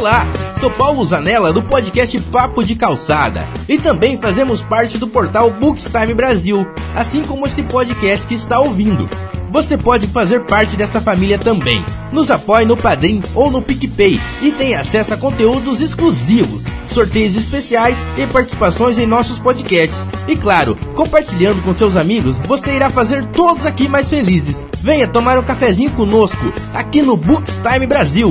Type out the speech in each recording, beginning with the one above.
Olá, sou Paulo Zanella do podcast Papo de Calçada e também fazemos parte do portal Bookstime Brasil, assim como este podcast que está ouvindo. Você pode fazer parte desta família também. Nos apoie no Padrim ou no PicPay e tem acesso a conteúdos exclusivos, sorteios especiais e participações em nossos podcasts. E claro, compartilhando com seus amigos, você irá fazer todos aqui mais felizes. Venha tomar um cafezinho conosco, aqui no Bookstime Brasil.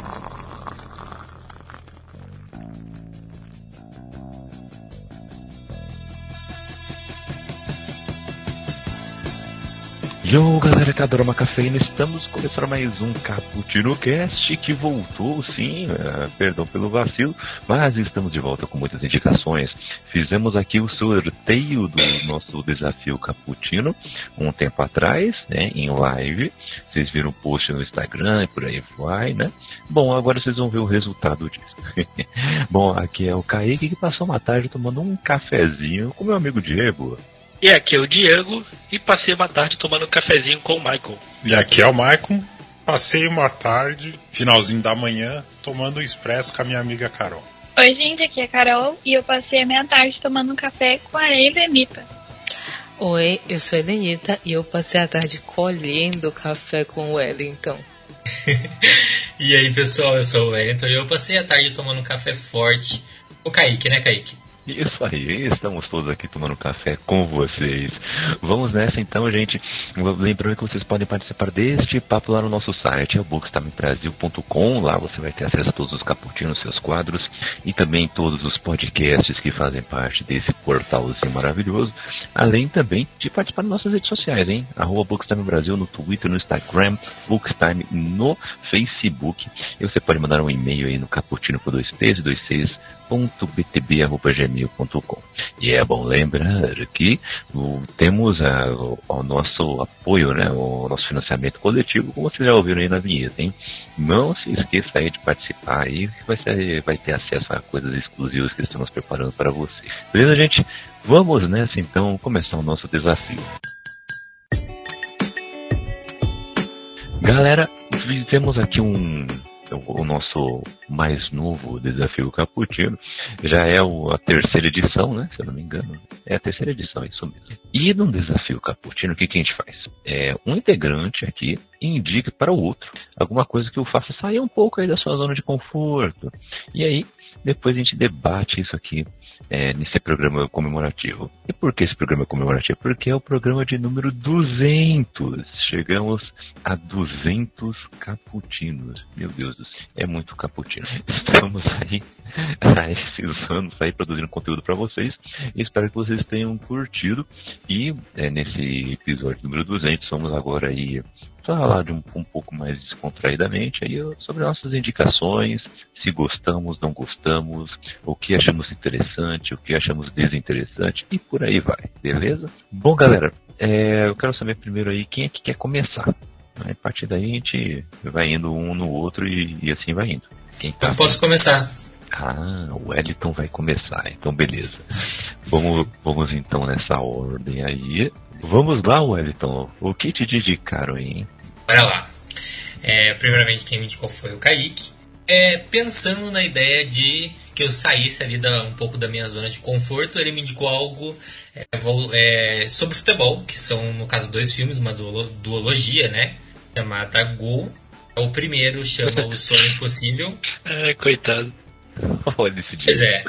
Yo, galera que adora uma cafeína, estamos começando mais um Cappuccino Cast que voltou, sim, uh, perdão pelo vacilo, mas estamos de volta com muitas indicações. Fizemos aqui o sorteio do nosso desafio Cappuccino um tempo atrás, né, em live. Vocês viram o post no Instagram e por aí vai, né? Bom, agora vocês vão ver o resultado disso. Bom, aqui é o Kaique que passou uma tarde tomando um cafezinho com meu amigo Diego. E aqui é o Diego e passei uma tarde tomando um cafezinho com o Michael. E aqui é o Michael. Passei uma tarde, finalzinho da manhã, tomando um expresso com a minha amiga Carol. Oi, gente, aqui é a Carol e eu passei a minha tarde tomando um café com a Eva e a Mipa. Oi, eu sou a Denita e eu passei a tarde colhendo café com o Wellington. e aí, pessoal, eu sou o Wellington e eu passei a tarde tomando um café forte. O Kaique, né, Kaique? Isso aí, estamos todos aqui tomando café com vocês. Vamos nessa então, gente. Lembrando que vocês podem participar deste papo lá no nosso site, é bookstimebrasil.com. Lá você vai ter acesso a todos os caputinos, seus quadros e também todos os podcasts que fazem parte desse portalzinho maravilhoso. Além também de participar das nossas redes sociais, hein? Arroba Bookstime Brasil no Twitter, no Instagram, Bookstime no Facebook. E você pode mandar um e-mail aí no caputino por dois P's e dois C's btb.gmail.com. E é bom lembrar que temos a, o, o, nosso apoio, né, o nosso financiamento coletivo, como vocês já ouviram aí na vinheta, hein? Não se esqueça aí de participar aí, que vai, ser, vai ter acesso a coisas exclusivas que estamos preparando para você. Beleza, gente? Vamos nessa então começar o nosso desafio. Galera, fizemos aqui um, o nosso mais novo desafio Caputino. Já é a terceira edição, né? Se eu não me engano. É a terceira edição, é isso mesmo. E no desafio Caputino, o que, que a gente faz? É, um integrante aqui indica para o outro alguma coisa que o faça sair um pouco aí da sua zona de conforto. E aí, depois a gente debate isso aqui é, nesse programa comemorativo. E por que esse programa comemorativo? Porque é o programa de número 200. Chegamos a 200 caputinos. Meu Deus do céu, é muito caputino. Estamos aí há esses anos aí produzindo conteúdo para vocês. Espero que vocês tenham curtido. E é, nesse episódio número 200, vamos agora aí falar de um, um pouco mais descontraidamente aí sobre nossas indicações, se gostamos, não gostamos, o que achamos interessante, o que achamos desinteressante e por aí vai, beleza? Bom, galera, é, eu quero saber primeiro aí quem é que quer começar. A partir daí a gente vai indo um no outro e, e assim vai indo. Quem tá? Eu posso começar. Ah, o Wellington vai começar, então beleza. vamos, vamos então nessa ordem aí. Vamos lá, Wellington. O que te dedicaram hein? Bora lá. É, primeiramente, quem me indicou foi o Kaique. É, pensando na ideia de que eu saísse ali da, um pouco da minha zona de conforto, ele me indicou algo é, é, sobre futebol, que são, no caso, dois filmes, uma duologia, né? Chamada Gol. O primeiro chama O Sonho Impossível. Ai, coitado. Olha esse dia. Pois é.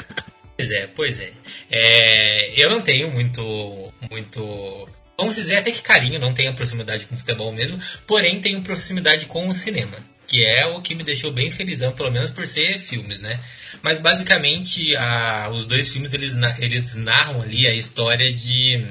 Pois é, pois é. é. Eu não tenho muito, muito vamos dizer até que carinho, não tenho proximidade com o futebol mesmo, porém tenho proximidade com o cinema, que é o que me deixou bem felizão, pelo menos por ser filmes, né? Mas basicamente a, os dois filmes eles, eles narram ali a história de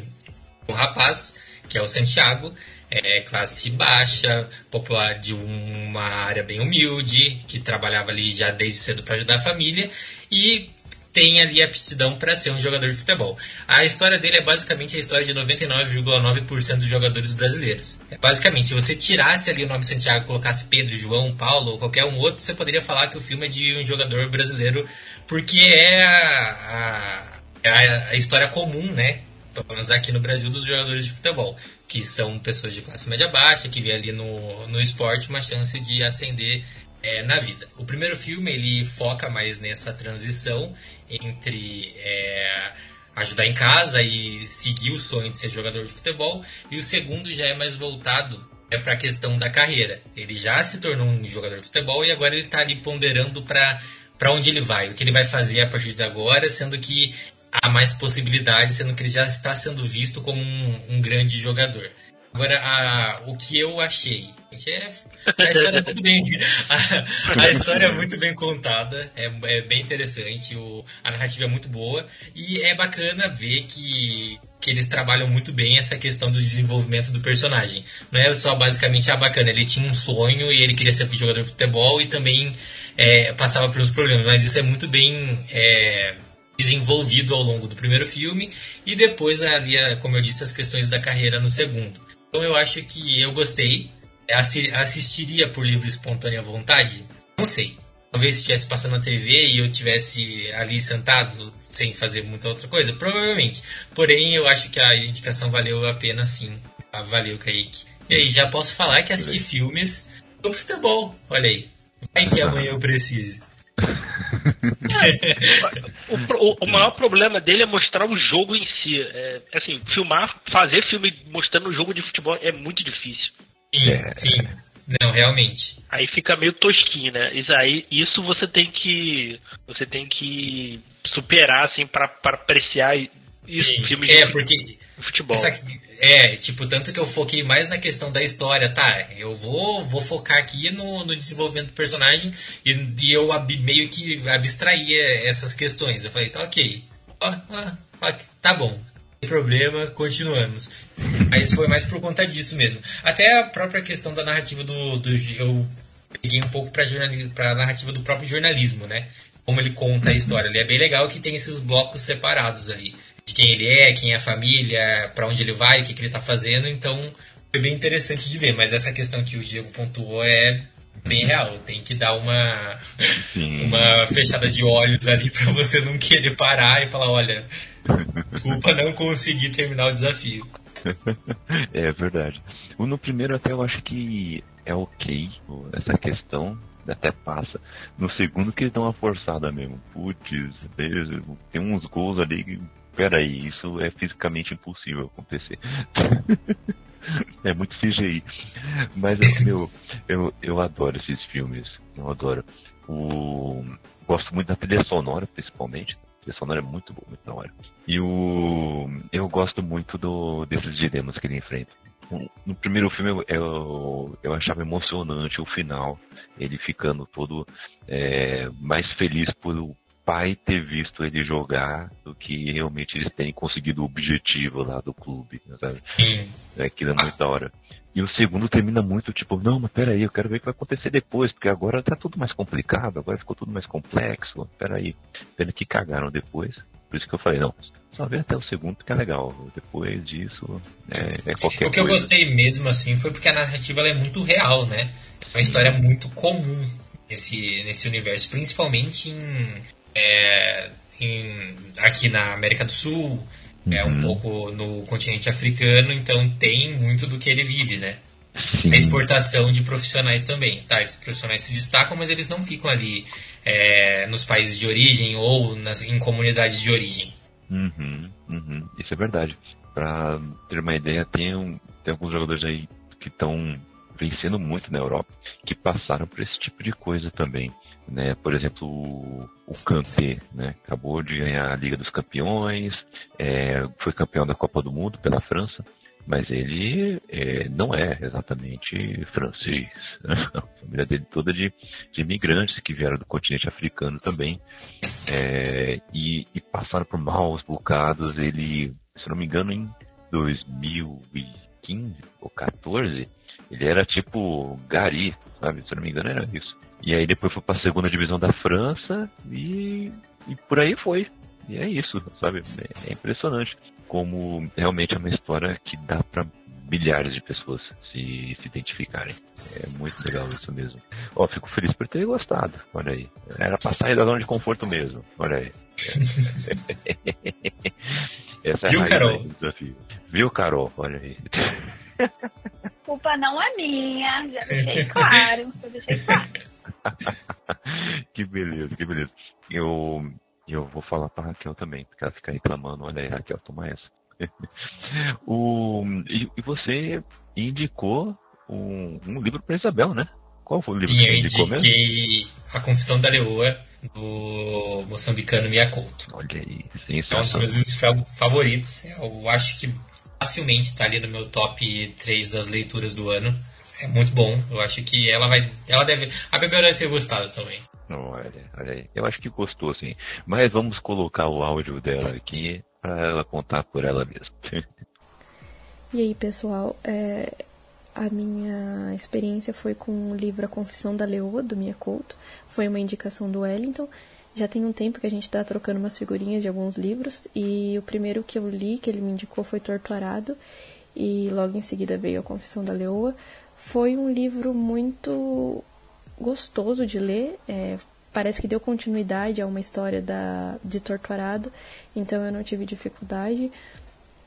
um rapaz, que é o Santiago, é, classe baixa, popular de uma área bem humilde, que trabalhava ali já desde cedo para ajudar a família, e tem ali aptidão para ser um jogador de futebol. A história dele é basicamente a história de 99,9% dos jogadores brasileiros. Basicamente, se você tirasse ali o nome Santiago, colocasse Pedro, João, Paulo ou qualquer um outro, você poderia falar que o filme é de um jogador brasileiro, porque é a, a, a história comum, né? Pelo menos aqui no Brasil, dos jogadores de futebol, que são pessoas de classe média baixa, que vê ali no, no esporte uma chance de ascender é, na vida. O primeiro filme ele foca mais nessa transição entre é, ajudar em casa e seguir o sonho de ser jogador de futebol, e o segundo já é mais voltado é para a questão da carreira. Ele já se tornou um jogador de futebol e agora ele está ali ponderando para para onde ele vai, o que ele vai fazer a partir de agora, sendo que há mais possibilidades, sendo que ele já está sendo visto como um, um grande jogador. Agora, a, o que eu achei. É, a história é muito bem. A, a, história é muito bem contada, é, é bem interessante, o, a narrativa é muito boa e é bacana ver que, que eles trabalham muito bem essa questão do desenvolvimento do personagem. Não é só basicamente, ah, bacana, ele tinha um sonho e ele queria ser jogador de futebol e também é, passava pelos problemas, mas isso é muito bem. É, desenvolvido ao longo do primeiro filme e depois ali, como eu disse, as questões da carreira no segundo. Então eu acho que eu gostei. Assistiria por livre e espontânea vontade? Não sei. Talvez estivesse passando na TV e eu tivesse ali sentado sem fazer muita outra coisa, provavelmente. Porém, eu acho que a indicação valeu a pena sim. Ah, valeu, Kaique. E aí, já posso falar que assisti filmes sobre futebol. Olha aí. Vai que amanhã eu precise o, o, maior problema dele é mostrar o jogo em si. É, assim, filmar, fazer filme mostrando o jogo de futebol é muito difícil. Sim, é. sim. Não, realmente. Aí fica meio tosquinho, né? Isso aí, isso você tem que, você tem que superar assim para apreciar isso, sim. filme é, de porque futebol. É, tipo, tanto que eu foquei mais na questão da história, tá? Eu vou, vou focar aqui no, no desenvolvimento do personagem e, e eu ab, meio que abstraía essas questões. Eu falei, tá ok. tá bom. Problema, continuamos. Mas foi mais por conta disso mesmo. Até a própria questão da narrativa do. do eu peguei um pouco pra, pra narrativa do próprio jornalismo, né? Como ele conta a história. Ele é bem legal que tem esses blocos separados ali de quem ele é, quem é a família, para onde ele vai, o que, que ele está fazendo. Então, foi bem interessante de ver. Mas essa questão que o Diego pontuou é bem real. Tem que dar uma, uma fechada de olhos ali para você não querer parar e falar: olha, desculpa, não consegui terminar o desafio. É verdade. No primeiro até eu acho que é ok essa questão, até passa. No segundo que eles dão uma forçada mesmo. Putz, tem uns gols ali peraí, isso é fisicamente impossível acontecer. é muito CGI. Mas, meu, eu, eu adoro esses filmes. Eu adoro. O... Gosto muito da trilha sonora, principalmente. A trilha sonora é muito boa, muito da hora. E o... eu gosto muito do... desses dilemas que ele enfrenta. No primeiro filme eu, eu achava emocionante o final, ele ficando todo é, mais feliz por, pai ter visto ele jogar do que realmente eles terem conseguido o objetivo lá do clube, sabe? É, aquilo é muito da hora. E o segundo termina muito tipo, não, mas peraí, eu quero ver o que vai acontecer depois, porque agora tá tudo mais complicado, agora ficou tudo mais complexo, peraí. Pena que cagaram depois, por isso que eu falei, não, só ver até o segundo que é legal, depois disso é, é qualquer O que coisa. eu gostei mesmo, assim, foi porque a narrativa é muito real, né? É uma história muito comum nesse, nesse universo, principalmente em é, em, aqui na América do Sul, uhum. é um uhum. pouco no continente africano, então tem muito do que ele vive, né? Sim. A exportação de profissionais também. Tá, esses profissionais se destacam, mas eles não ficam ali é, nos países de origem ou nas, em comunidades de origem. Uhum, uhum. Isso é verdade. Pra ter uma ideia, tem, um, tem alguns jogadores aí que estão vencendo muito na Europa que passaram por esse tipo de coisa também. Né? Por exemplo, o, o Kanté, né? acabou de ganhar a Liga dos Campeões, é, foi campeão da Copa do Mundo pela França, mas ele é, não é exatamente francês. A família dele toda de, de imigrantes que vieram do continente africano também é, e, e, passaram por maus bocados. Ele, se não me engano, em 2015 ou 14, ele era tipo Gari, sabe? Se não me engano, era isso. E aí depois foi para a segunda divisão da França e, e por aí foi. E é isso, sabe? É, é impressionante como realmente é uma história que dá para milhares de pessoas se, se identificarem. É muito legal isso mesmo. Ó, fico feliz por ter gostado. Olha aí. Era pra sair da zona de conforto mesmo. Olha aí. Essa é Viu, a Carol? do desafio. Viu, Carol? Olha aí. Culpa não é minha, já deixei claro. Já deixei claro. que beleza, que beleza. Eu, eu vou falar pra Raquel também, porque ela fica reclamando. Olha aí, Raquel, toma essa. o, e, e você indicou um, um livro pra Isabel, né? Qual foi o livro E que eu você indicou mesmo? indiquei A Confissão da Leoa, do moçambicano Miyakoto. Olha aí, É um dos sensacional. meus livros fa- favoritos. Eu acho que facilmente está ali no meu top 3 das leituras do ano. É muito bom. Eu acho que ela vai. Ela deve. A Bebel deve ter gostado também. Olha, olha aí. Eu acho que gostou, sim. Mas vamos colocar o áudio dela aqui pra ela contar por ela mesma. E aí, pessoal, é, a minha experiência foi com o livro A Confissão da Leoa, do Mia Couto. Foi uma indicação do Wellington. Já tem um tempo que a gente está trocando umas figurinhas de alguns livros. E o primeiro que eu li, que ele me indicou, foi Torturado. E logo em seguida veio A Confissão da Leoa. Foi um livro muito gostoso de ler. é, parece que deu continuidade a uma história da, de Torturado. Então eu não tive dificuldade.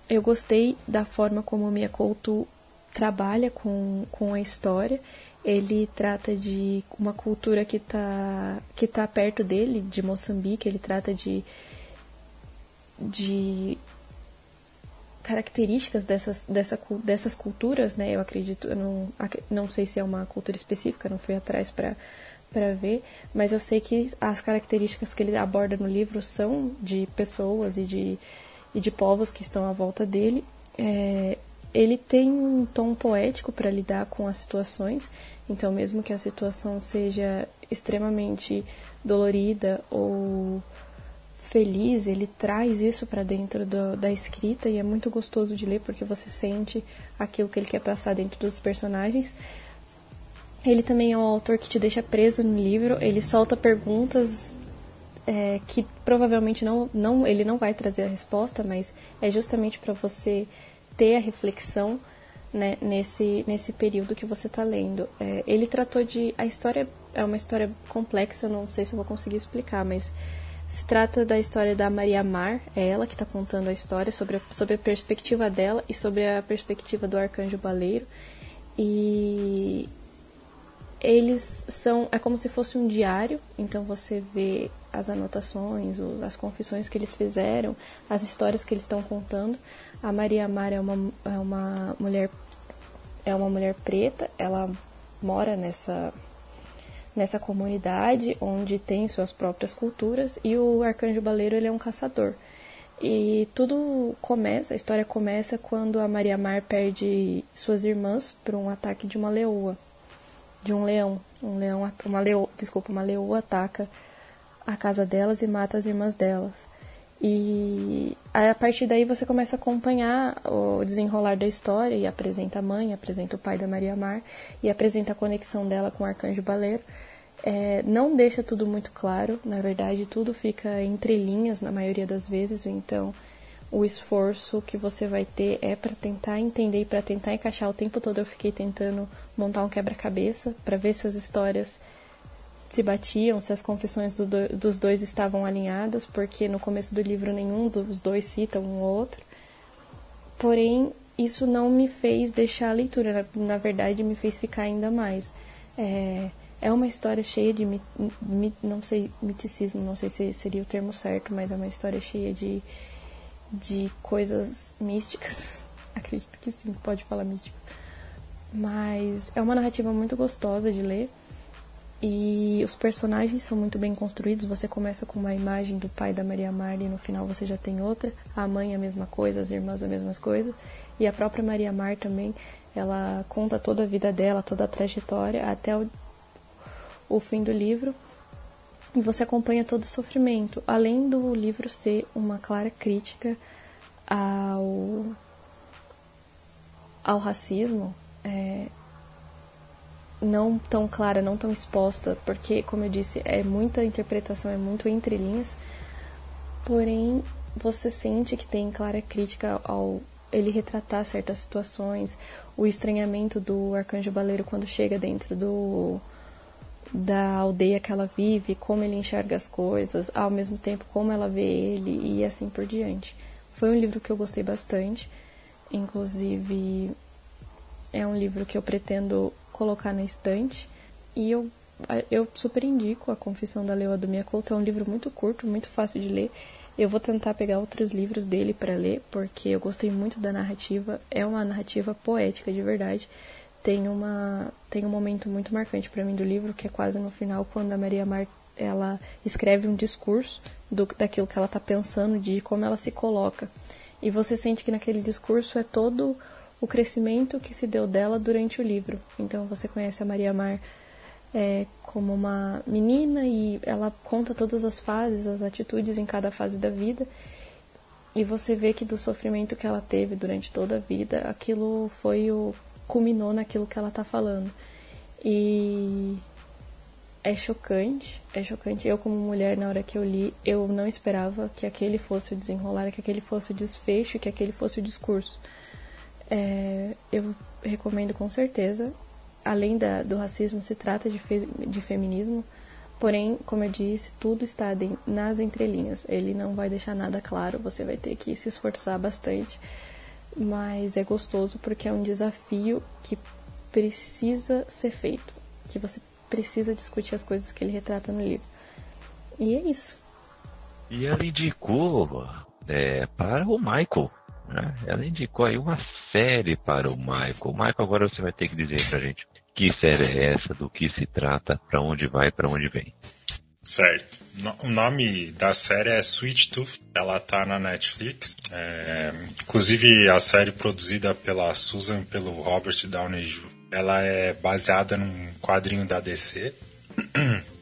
Eu gostei da forma como o Miyakoto trabalha com, com a história. Ele trata de uma cultura que está que tá perto dele, de Moçambique. Ele trata de, de características dessas, dessa, dessas culturas, né? Eu acredito, eu não, não sei se é uma cultura específica, não fui atrás para para ver, mas eu sei que as características que ele aborda no livro são de pessoas e de, e de povos que estão à volta dele. É, ele tem um tom poético para lidar com as situações, então mesmo que a situação seja extremamente dolorida ou feliz, ele traz isso para dentro do- da escrita e é muito gostoso de ler porque você sente aquilo que ele quer passar dentro dos personagens. Ele também é um autor que te deixa preso no livro, ele solta perguntas é, que provavelmente não, não, ele não vai trazer a resposta, mas é justamente para você ter a reflexão né, nesse, nesse período que você está lendo. É, ele tratou de. A história é uma história complexa, não sei se eu vou conseguir explicar, mas se trata da história da Maria Mar, é ela que está contando a história sobre a, sobre a perspectiva dela e sobre a perspectiva do arcanjo baleiro. E eles são é como se fosse um diário então você vê as anotações as confissões que eles fizeram as histórias que eles estão contando a Maria Mar é uma é uma mulher é uma mulher preta ela mora nessa nessa comunidade onde tem suas próprias culturas e o arcanjo baleiro ele é um caçador e tudo começa a história começa quando a Maria Mar perde suas irmãs por um ataque de uma leoa de um leão. Um leão, uma leoa, desculpa, uma leoa ataca a casa delas e mata as irmãs delas. E aí, a partir daí você começa a acompanhar o desenrolar da história e apresenta a mãe, apresenta o pai da Maria Mar e apresenta a conexão dela com o Arcanjo Baleiro. É, não deixa tudo muito claro, na verdade tudo fica entre linhas na maioria das vezes, então o esforço que você vai ter é para tentar entender e para tentar encaixar o tempo todo eu fiquei tentando montar um quebra-cabeça para ver se as histórias se batiam, se as confissões do do- dos dois estavam alinhadas, porque no começo do livro nenhum dos dois cita um ou outro. Porém, isso não me fez deixar a leitura, na, na verdade, me fez ficar ainda mais. É, é uma história cheia de, não sei, miticismo, não sei se seria o termo certo, mas é uma história cheia de, de coisas místicas. Acredito que sim, pode falar místico. Mas é uma narrativa muito gostosa de ler. E os personagens são muito bem construídos. Você começa com uma imagem do pai da Maria Marta e no final você já tem outra. A mãe a mesma coisa, as irmãs a mesma coisa. E a própria Maria Mar também, ela conta toda a vida dela, toda a trajetória até o, o fim do livro. E você acompanha todo o sofrimento. Além do livro ser uma clara crítica ao, ao racismo, é, não tão clara, não tão exposta, porque, como eu disse, é muita interpretação, é muito entre linhas. Porém, você sente que tem clara crítica ao, ele retratar certas situações, o estranhamento do arcanjo baleiro quando chega dentro do da aldeia que ela vive, como ele enxerga as coisas, ao mesmo tempo como ela vê ele e assim por diante. Foi um livro que eu gostei bastante, inclusive é um livro que eu pretendo colocar na estante. E eu eu super indico A Confissão da Leoa do Miyakoto, é um livro muito curto, muito fácil de ler. Eu vou tentar pegar outros livros dele para ler, porque eu gostei muito da narrativa, é uma narrativa poética de verdade. Tem uma tem um momento muito marcante para mim do livro que é quase no final quando a Maria Mar ela escreve um discurso do, daquilo que ela está pensando de como ela se coloca. E você sente que naquele discurso é todo o crescimento que se deu dela durante o livro então você conhece a Maria Mar é, como uma menina e ela conta todas as fases as atitudes em cada fase da vida e você vê que do sofrimento que ela teve durante toda a vida aquilo foi o culminou naquilo que ela tá falando. E é chocante, é chocante. Eu, como mulher, na hora que eu li, eu não esperava que aquele fosse o desenrolar, que aquele fosse o desfecho, que aquele fosse o discurso. É, eu recomendo com certeza. Além da, do racismo, se trata de, fe, de feminismo, porém, como eu disse, tudo está de, nas entrelinhas. Ele não vai deixar nada claro, você vai ter que se esforçar bastante mas é gostoso porque é um desafio que precisa ser feito, que você precisa discutir as coisas que ele retrata no livro. E é isso. E ela indicou é, para o Michael. Né? Ela indicou aí uma série para o Michael. Michael, agora você vai ter que dizer pra gente que série é essa, do que se trata, para onde vai, para onde vem. Certo. O nome da série é Sweet Tooth. Ela tá na Netflix. É, inclusive a série produzida pela Susan pelo Robert Downey Jr. Ela é baseada num quadrinho da DC.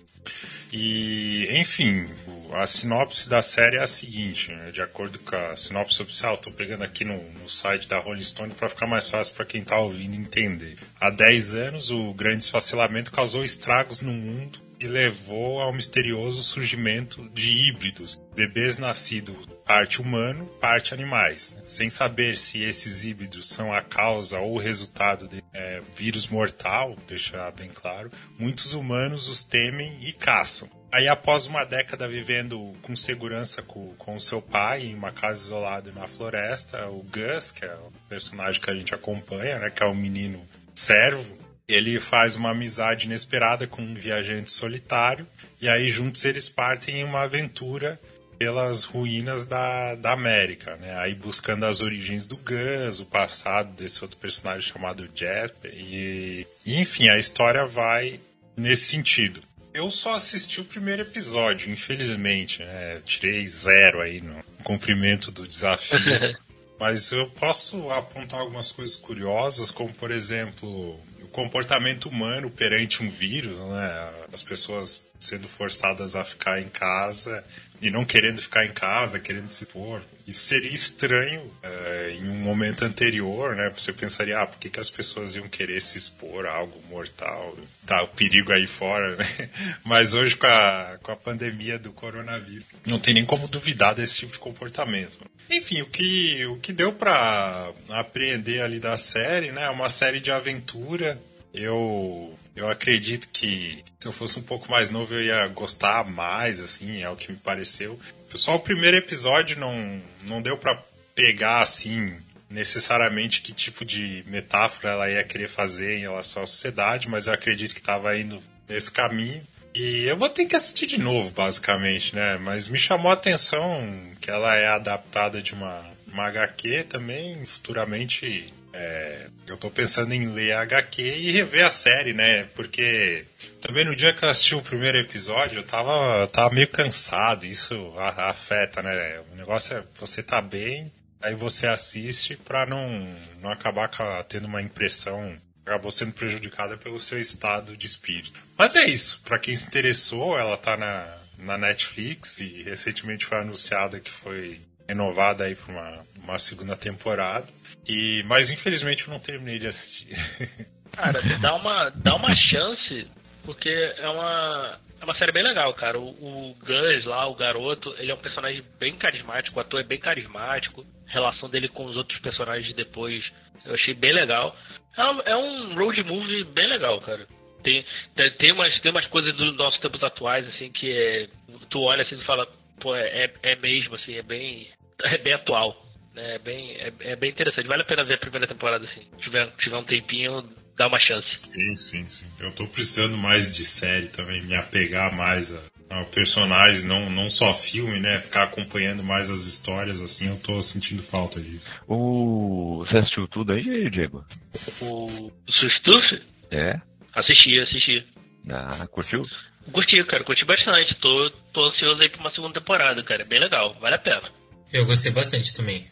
E, enfim, a sinopse da série é a seguinte, né? de acordo com a sinopse oficial, estou pegando aqui no, no, site da Rolling Stone para ficar mais fácil para quem está ouvindo entender. Há 10 anos, o grande desfacelamento causou estragos no mundo e levou ao misterioso surgimento de híbridos, bebês nascidos parte humano, parte animais, sem saber se esses híbridos são a causa ou o resultado de é, vírus mortal, deixar bem claro, muitos humanos os temem e caçam. Aí, após uma década vivendo com segurança com, com seu pai em uma casa isolada na floresta, o Gus, que é o personagem que a gente acompanha, né, que é o menino servo, ele faz uma amizade inesperada com um viajante solitário e aí juntos eles partem em uma aventura pelas ruínas da, da América, né? Aí buscando as origens do Gus, o passado desse outro personagem chamado Jasper e, e enfim, a história vai nesse sentido. Eu só assisti o primeiro episódio, infelizmente, né? Tirei zero aí no cumprimento do desafio. Mas eu posso apontar algumas coisas curiosas, como por exemplo, comportamento humano perante um vírus, né? As pessoas sendo forçadas a ficar em casa e não querendo ficar em casa, querendo se pôr. Isso seria estranho é, em um momento anterior, né? Você pensaria, ah, por que, que as pessoas iam querer se expor a algo mortal? Tá o perigo aí fora, né? Mas hoje, com a, com a pandemia do coronavírus, não tem nem como duvidar desse tipo de comportamento. Enfim, o que, o que deu para apreender ali da série, né? É uma série de aventura. Eu eu acredito que se eu fosse um pouco mais novo eu ia gostar mais, assim, é o que me pareceu. Só o primeiro episódio não, não deu para pegar, assim, necessariamente que tipo de metáfora ela ia querer fazer em relação à sociedade, mas eu acredito que estava indo nesse caminho. E eu vou ter que assistir de novo, basicamente, né? Mas me chamou a atenção que ela é adaptada de uma, uma HQ também, futuramente é, eu tô pensando em ler a HQ e rever a série, né? Porque também no dia que eu assisti o primeiro episódio, eu tava, tava meio cansado, isso afeta, né? O negócio é você tá bem, aí você assiste pra não, não acabar tendo uma impressão acabou sendo prejudicada pelo seu estado de espírito. Mas é isso, para quem se interessou, ela tá na, na Netflix e recentemente foi anunciada que foi renovada aí para uma, uma segunda temporada. E, mas infelizmente eu não terminei de assistir. Cara, dá uma, dá uma chance, porque é uma. É uma série bem legal, cara. O, o Gus lá, o garoto, ele é um personagem bem carismático, o ator é bem carismático. A relação dele com os outros personagens depois eu achei bem legal. É um, é um road movie bem legal, cara. Tem, tem, tem, umas, tem umas coisas dos nossos tempos atuais, assim, que é, tu olha assim e fala, pô, é, é mesmo, assim, é bem, é bem atual. É bem, é, é, bem interessante. Vale a pena ver a primeira temporada, assim. Se tiver, tiver um tempinho, dá uma chance. Sim, sim, sim. Eu tô precisando mais de série também, me apegar mais a, a personagens, não, não só filme, né? Ficar acompanhando mais as histórias, assim, eu tô sentindo falta disso. O... Você assistiu tudo aí, Diego? O Sustuf? É. Assisti, assisti. Ah, curtiu? Curti, cara, curti bastante. Tô, tô ansioso aí pra uma segunda temporada, cara. É bem legal, vale a pena. Eu gostei bastante também.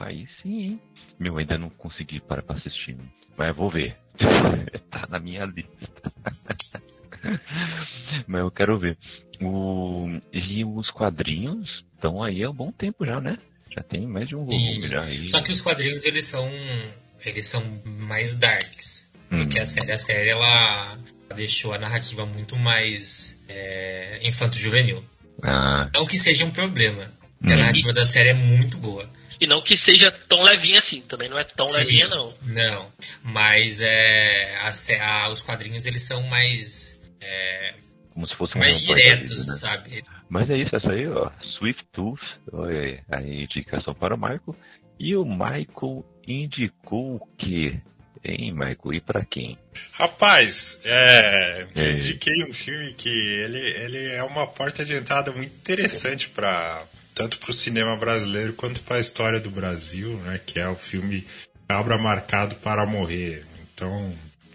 Aí sim, Meu, ainda não consegui parar pra assistir. Mas eu vou ver. tá na minha lista. Mas eu quero ver. O... E os quadrinhos estão aí há um bom tempo já, né? Já tem mais de um volume já aí. Só que os quadrinhos eles são. Eles são mais darks. Hum. Porque a série, a série ela deixou a narrativa muito mais é, infanto-juvenil. Ah. Não que seja um problema. A narrativa da série é muito boa. E não que seja tão levinha assim, também não é tão Sim, levinha não. Não, mas é, a, a, os quadrinhos eles são mais... É, Como se fossem mais diretos, vida, né? sabe? Mas é isso, essa aí, ó, Swift Tooth, a indicação para o Michael. E o Michael indicou o quê? Hein, Michael? E para quem? Rapaz, é, é. indiquei um filme que ele, ele é uma porta de entrada muito interessante para tanto para o cinema brasileiro quanto para a história do Brasil, né? Que é o filme Cabra Marcado para Morrer. Então,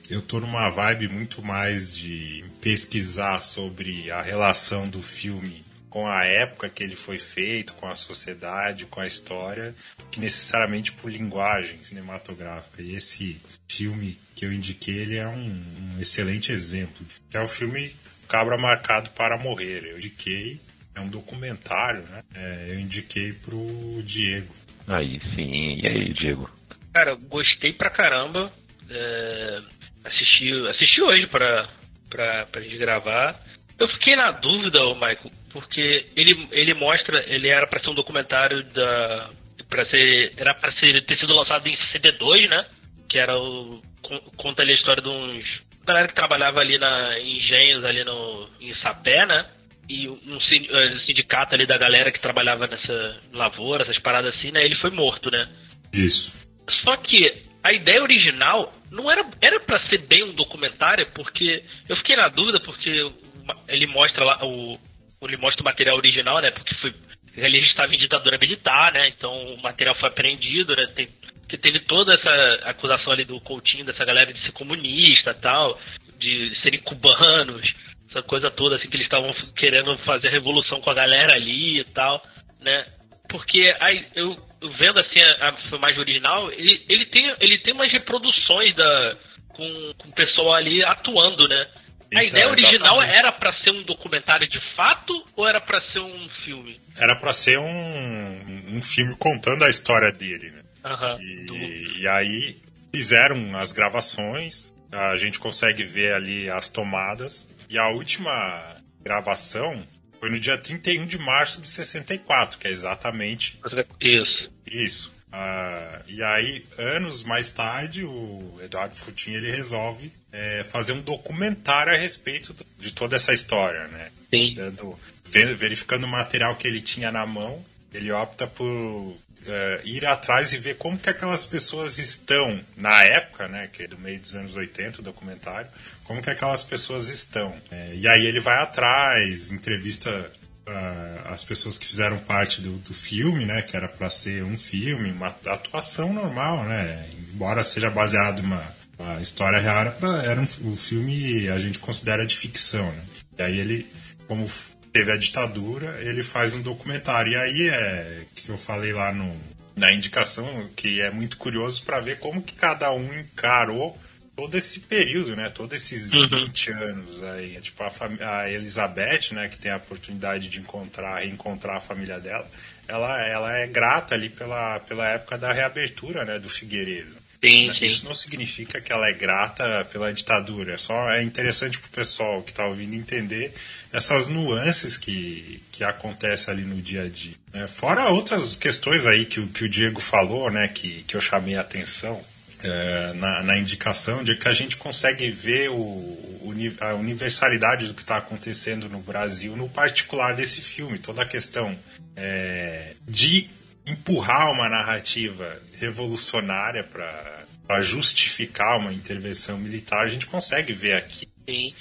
eu tô numa vibe muito mais de pesquisar sobre a relação do filme com a época que ele foi feito, com a sociedade, com a história, que necessariamente por linguagem cinematográfica. E esse filme que eu indiquei, ele é um, um excelente exemplo. É o filme Cabra Marcado para Morrer. Eu indiquei é um documentário, né? É, eu indiquei pro Diego. Aí sim, e aí, Diego? Cara, gostei pra caramba. É, assisti, assisti hoje pra, pra, pra gente gravar. Eu fiquei na dúvida, Michael, porque ele, ele mostra, ele era para ser um documentário da. para ser. Era pra ser, ter sido lançado em 62, né? Que era o. Conta ali a história de uns. galera que trabalhava ali na engenhos ali no, em Sapé, né? E um eh, sindicato ali da galera que trabalhava nessa lavoura, essas paradas assim, né? Ele foi morto, né? Isso. Só que a ideia original não era era para ser bem um documentário, porque eu fiquei na dúvida porque ele mostra lá o ele mostra o material original, né? Porque foi ele estava em ditadura militar, né? Então o material foi apreendido, né? Tem, que teve toda essa acusação ali do Coutinho, dessa galera de ser comunista tal, de serem cubanos essa coisa toda, assim, que eles estavam querendo fazer a revolução com a galera ali e tal, né? Porque aí, eu, vendo assim a, a filmagem original, ele, ele, tem, ele tem umas reproduções da, com, com o pessoal ali atuando, né? Então, a ideia original exatamente. era para ser um documentário de fato ou era para ser um filme? Era para ser um, um filme contando a história dele, né? Uhum, e, do... e aí fizeram as gravações, a gente consegue ver ali as tomadas e a última gravação foi no dia 31 de março de 64, que é exatamente. Isso. Isso. Uh, e aí, anos mais tarde, o Eduardo Futin ele resolve é, fazer um documentário a respeito de toda essa história, né? Sim. Dando, verificando o material que ele tinha na mão, ele opta por uh, ir atrás e ver como que aquelas pessoas estão na época, né, que é do meio dos anos 80, o documentário, como que aquelas pessoas estão. É, e aí ele vai atrás, entrevista uh, as pessoas que fizeram parte do, do filme, né, que era para ser um filme, uma atuação normal, né, embora seja baseado uma a história real era, era um, o filme a gente considera de ficção, né? E aí ele, como teve a ditadura, ele faz um documentário. E aí é que eu falei lá no, na indicação, que é muito curioso para ver como que cada um encarou todo esse período, né? Todos esses uhum. 20 anos aí. Tipo, a, a, Elizabeth, né? Que tem a oportunidade de encontrar, reencontrar a família dela. Ela, ela é grata ali pela, pela época da reabertura, né? Do Figueiredo. Sim, sim. Isso não significa que ela é grata pela ditadura. Só é interessante pro pessoal que está ouvindo entender essas nuances que, que acontecem ali no dia a dia. né? Fora outras questões aí que, o- que o Diego falou, né? Que, que eu chamei a atenção é, na, na indicação, de que a gente consegue ver o, a universalidade do que está acontecendo no Brasil, no particular desse filme. Toda a questão é, de empurrar uma narrativa revolucionária para justificar uma intervenção militar, a gente consegue ver aqui. sim.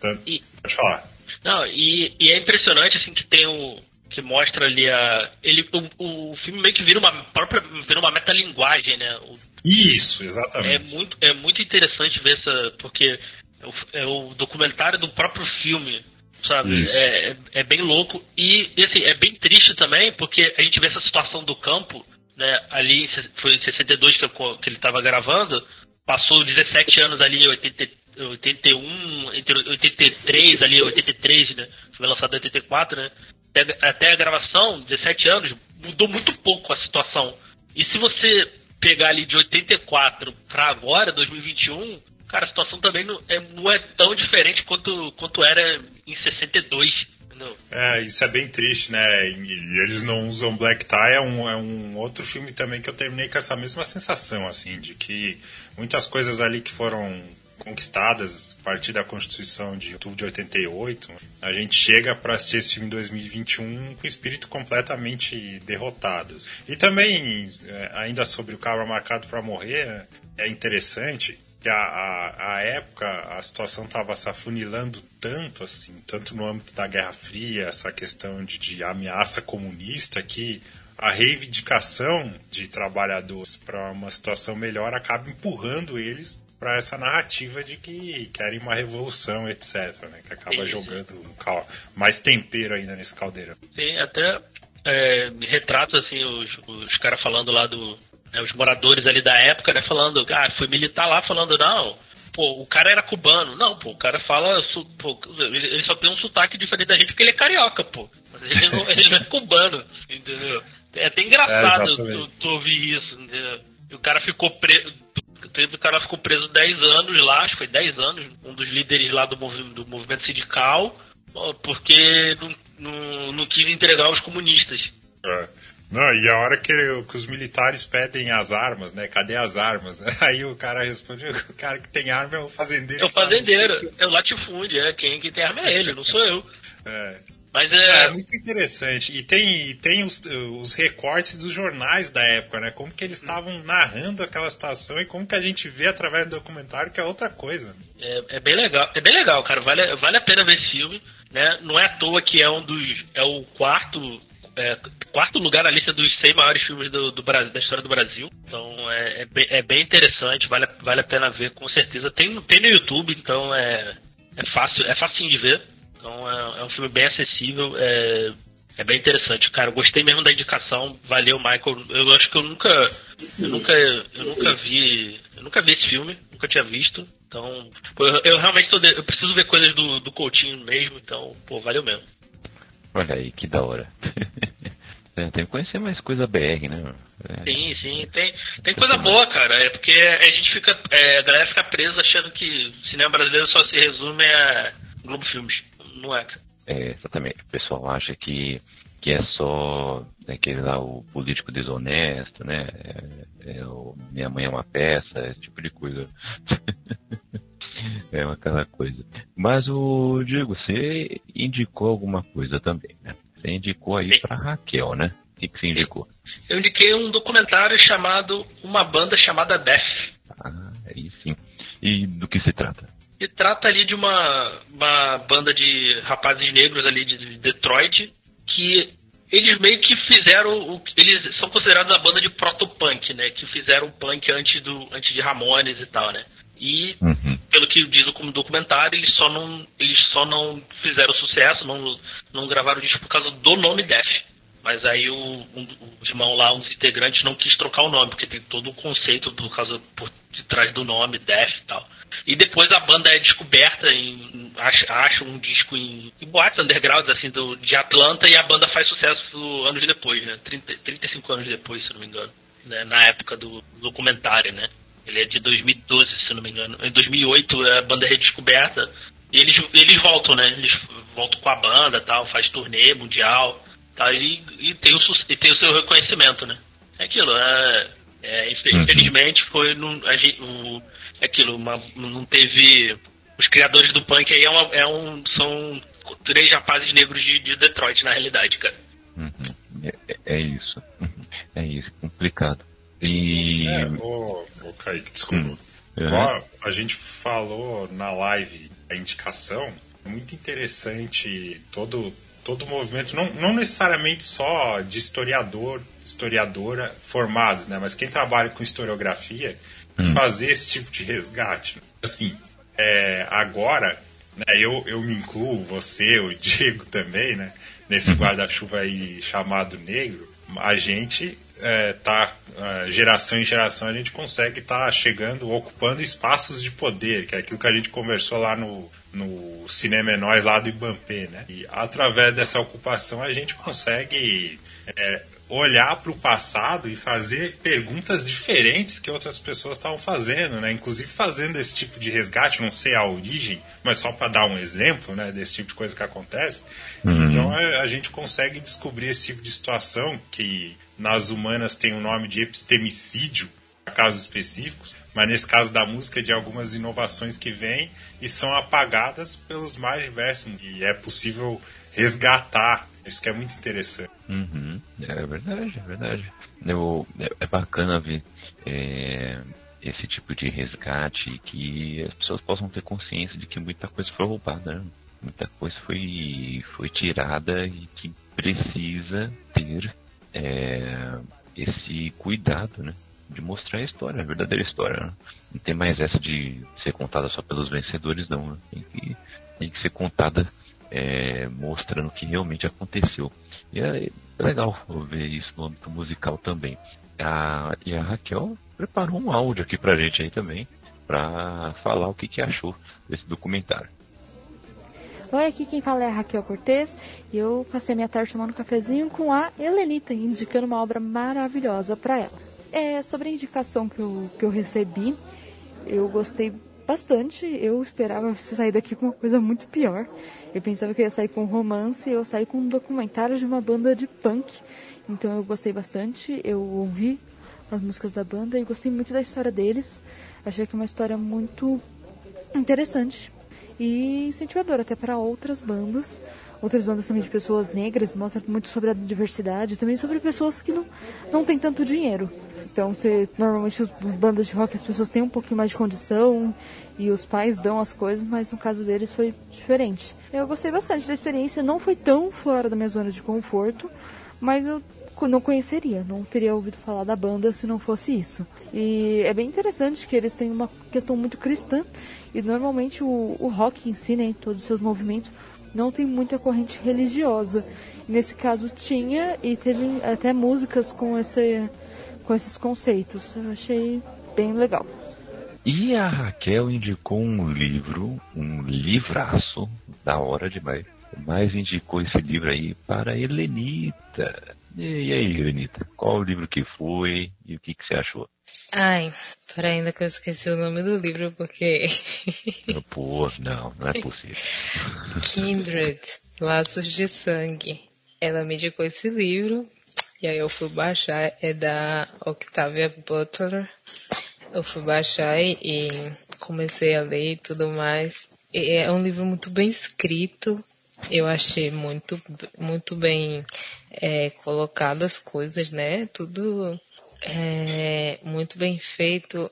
Tanto- E- Pode falar. Não, e, e é impressionante assim que tem o. que mostra ali a. Ele, o, o filme meio que vira uma própria. vira uma metalinguagem, né? O- Isso, é, exatamente. muito, é muito interessante ver essa. porque é o, é o documentário do próprio filme. Sabe? É, é, é bem louco. E assim, é bem triste também, porque a gente vê essa situação do campo, né? Ali foi em 62 que, eu- que ele estava gravando. Passou 17 anos ali, 80, 81, entre 83 ali, 83, né? Foi lançado em 84, né? Até, até a gravação, 17 anos, mudou muito pouco a situação. E se você pegar ali de 84 para agora, 2021, cara, a situação também não é, não é tão diferente quanto, quanto era em 62. Entendeu? É, isso é bem triste, né? E, eles não usam Black Tie, é um, é um outro filme também que eu terminei com essa mesma sensação, assim, de que muitas coisas ali que foram conquistadas a partir da Constituição de outubro de 88, a gente chega para assistir esse filme em 2021 com o espírito completamente derrotados. E também, é, ainda sobre o Cabra Marcado para Morrer, é interessante que a, a, a época a situação estava se afunilando tanto assim, tanto no âmbito da Guerra Fria, essa questão de, de ameaça comunista, que a reivindicação de trabalhadores para uma situação melhor acaba empurrando eles para essa narrativa de que querem uma revolução, etc. Né? Que acaba Sim. jogando um cal- mais tempero ainda nesse caldeirão. Tem até é, retratos assim, os, os caras falando lá do. Né, os moradores ali da época, né? Falando, ah, fui militar lá falando, não, pô, o cara era cubano. Não, pô, o cara fala. su- Pô, ele, só tem um sotaque diferente da gente porque ele é carioca, pô. Mas ele não, ele não é cubano, entendeu? É até engraçado É, tu, tu ouvir isso, entendeu? E o cara ficou preso. O cara ficou preso 10 anos lá, acho que foi 10 anos, um dos líderes lá do, movi do movimento sindical, porque não, não, não quis entregar os comunistas. É. Não, e a hora que, que os militares pedem as armas, né? Cadê as armas? Aí o cara responde, o cara que tem arma é o fazendeiro. É o que tá fazendeiro, é o latifúndio, é quem, quem tem arma é ele, não sou eu. É. Mas É, é. muito interessante. E tem, e tem os, os recortes dos jornais da época, né? Como que eles estavam narrando aquela situação e como que a gente vê através do documentário que é outra coisa. É, é bem legal, é bem legal, cara. Vale, vale a pena ver esse filme, né? Não é à toa que é um dos. é o quarto. É, quarto lugar na lista dos 100 maiores filmes do, do Brasil, da história do Brasil. Então é, é, bem, é bem interessante, vale, vale a pena ver, com certeza. Tem, tem no YouTube, então é, é fácil, é facinho de ver. Então é, é um filme bem acessível, é, é bem interessante, cara. Eu gostei mesmo da indicação, valeu, Michael. Eu acho que eu nunca, eu nunca, eu nunca vi, eu nunca vi esse filme, nunca tinha visto. Então, eu, eu realmente tô, de- eu preciso ver coisas do, do Coutinho mesmo, então, pô, valeu mesmo. Olha aí, que da hora. É, tem que conhecer mais coisa BR, né? É, Sim, sim, tem, tem coisa boa, cara. É porque a gente fica, é, a galera fica presa achando que o cinema brasileiro só se resume a Globo Filmes. Não é, cara. É, exatamente. O pessoal acha que, que é só né, aquele lá, o político desonesto, né? É, é o minha mãe é uma peça, esse tipo de coisa. é aquela coisa. Mas o Diego, você indicou alguma coisa também, né? Você indicou aí pra Raquel, né? O que, que você indicou? Eu indiquei um documentário chamado Uma Banda Chamada Death. Ah, aí sim. E do que se trata? E trata ali de uma, uma banda de rapazes negros ali de Detroit que eles meio que fizeram o eles são considerados a banda de proto-punk, né, que fizeram o punk antes do antes de Ramones e tal, né? E Uhum. pelo que diz o documentário, eles só não eles só não fizeram sucesso, não não gravaram o disco por causa do nome Death. Mas aí o, um, o irmão lá, um dos integrantes, não quis trocar o nome, porque tem todo o conceito por causa por detrás do nome, Death e tal. E depois a banda é descoberta em. acha, um disco em, em boates undergrounds assim, do, de Atlanta e a banda faz sucesso anos depois, né? 30, 35 anos depois, se não me engano. Né? Na época do documentário, né? Ele é de 2012, se não me engano. Em 2008 a banda é redescoberta. E eles, eles voltam, né? Eles voltam com a banda tal, faz turnê mundial. Tal, e, e, tem o, e tem o seu reconhecimento, né? É aquilo, é, é, Uhum. infelizmente foi num, a gente, o, aquilo, uma, não teve. Os criadores do punk aí é, uma, é um, são três rapazes negros de, de Detroit, na realidade, cara. Uhum. É, é- é isso. Uhum. É isso, complicado. E. É, ô, ô Kaique, desculpa. Uhum. Igual a gente falou na live a indicação, é muito interessante todo, todo o movimento, não, não necessariamente só de historiador, historiadora formados, né? Mas quem trabalha com historiografia, fazer esse tipo de resgate. Assim, é, agora, né, eu, eu me incluo, você, o Diego também, né? Nesse guarda-chuva aí chamado negro, a gente é, tá é, geração em geração a gente consegue estar chegando, ocupando espaços de poder, que é aquilo que a gente conversou lá no, no Cinema é Nós, lá do Ibampê, né? E através dessa ocupação a gente consegue é, olhar para o passado e fazer perguntas diferentes que outras pessoas estavam fazendo, né? Inclusive fazendo esse tipo de resgate, não sei a origem, mas só para dar um exemplo, né? Desse tipo de coisa que acontece. Então a, a gente consegue descobrir esse tipo de situação que nas humanas tem o nome de epistemicídio, casos específicos, mas nesse caso da música de algumas inovações que vêm e são apagadas pelos mais diversos e é possível resgatar. Isso que é muito interessante. Uhum. É verdade, é verdade. Eu, é, é bacana ver é, esse tipo de resgate que as pessoas possam ter consciência de que muita coisa foi roubada, né? muita coisa foi, foi tirada e que precisa ter é, esse cuidado, né? De mostrar a história, a verdadeira história. Né? Não tem mais essa de ser contada só pelos vencedores, não. Né? Tem, que, tem que ser contada é, mostrando o que realmente aconteceu. E é, legal ver isso no âmbito musical também. A, e a Raquel preparou um áudio aqui pra gente aí também, pra falar o que, que achou desse documentário. Oi, aqui quem fala é a Raquel Cortez e eu passei minha tarde tomando um cafezinho com a Helenita, indicando uma obra maravilhosa para ela. É, sobre a indicação que eu, que eu recebi, eu gostei bastante. Eu esperava sair daqui com uma coisa muito pior. Eu pensava que eu ia sair com um romance eu saí com um documentário de uma banda de punk. Então eu gostei bastante, eu ouvi as músicas da banda e gostei muito da história deles. Achei que é uma história muito interessante e incentivadora até para outras bandas. Outras bandas também de pessoas negras, mostra muito sobre a diversidade, também sobre pessoas que não, não têm tanto dinheiro. Então, você, normalmente, as bandas de rock, as pessoas têm um pouquinho mais de condição e os pais dão as coisas, mas no caso deles foi diferente. Eu gostei bastante da experiência, não foi tão fora da minha zona de conforto, mas eu não conheceria, não teria ouvido falar da banda se não fosse isso. E é bem interessante que eles têm uma questão muito cristã e normalmente o, o rock em si, né, todos os seus movimentos, não tem muita corrente religiosa. Nesse caso tinha e teve até músicas com esse com esses conceitos. Eu achei bem legal. E a Raquel indicou um livro, um livraço da hora demais. Mas indicou esse livro aí para a Helenita. E aí, Helenita, qual o livro que foi e o que, que você achou? Ai, para ainda que eu esqueci o nome do livro, porque. Pô, não, não é possível. Kindred, Laços de Sangue. Ela me indicou esse livro, e aí eu fui baixar, é da Octavia Butler. Eu fui baixar e, comecei a ler e tudo mais. E é um livro muito bem escrito. Eu achei muito, muito bem é, colocado as coisas, né? Tudo é, muito bem feito.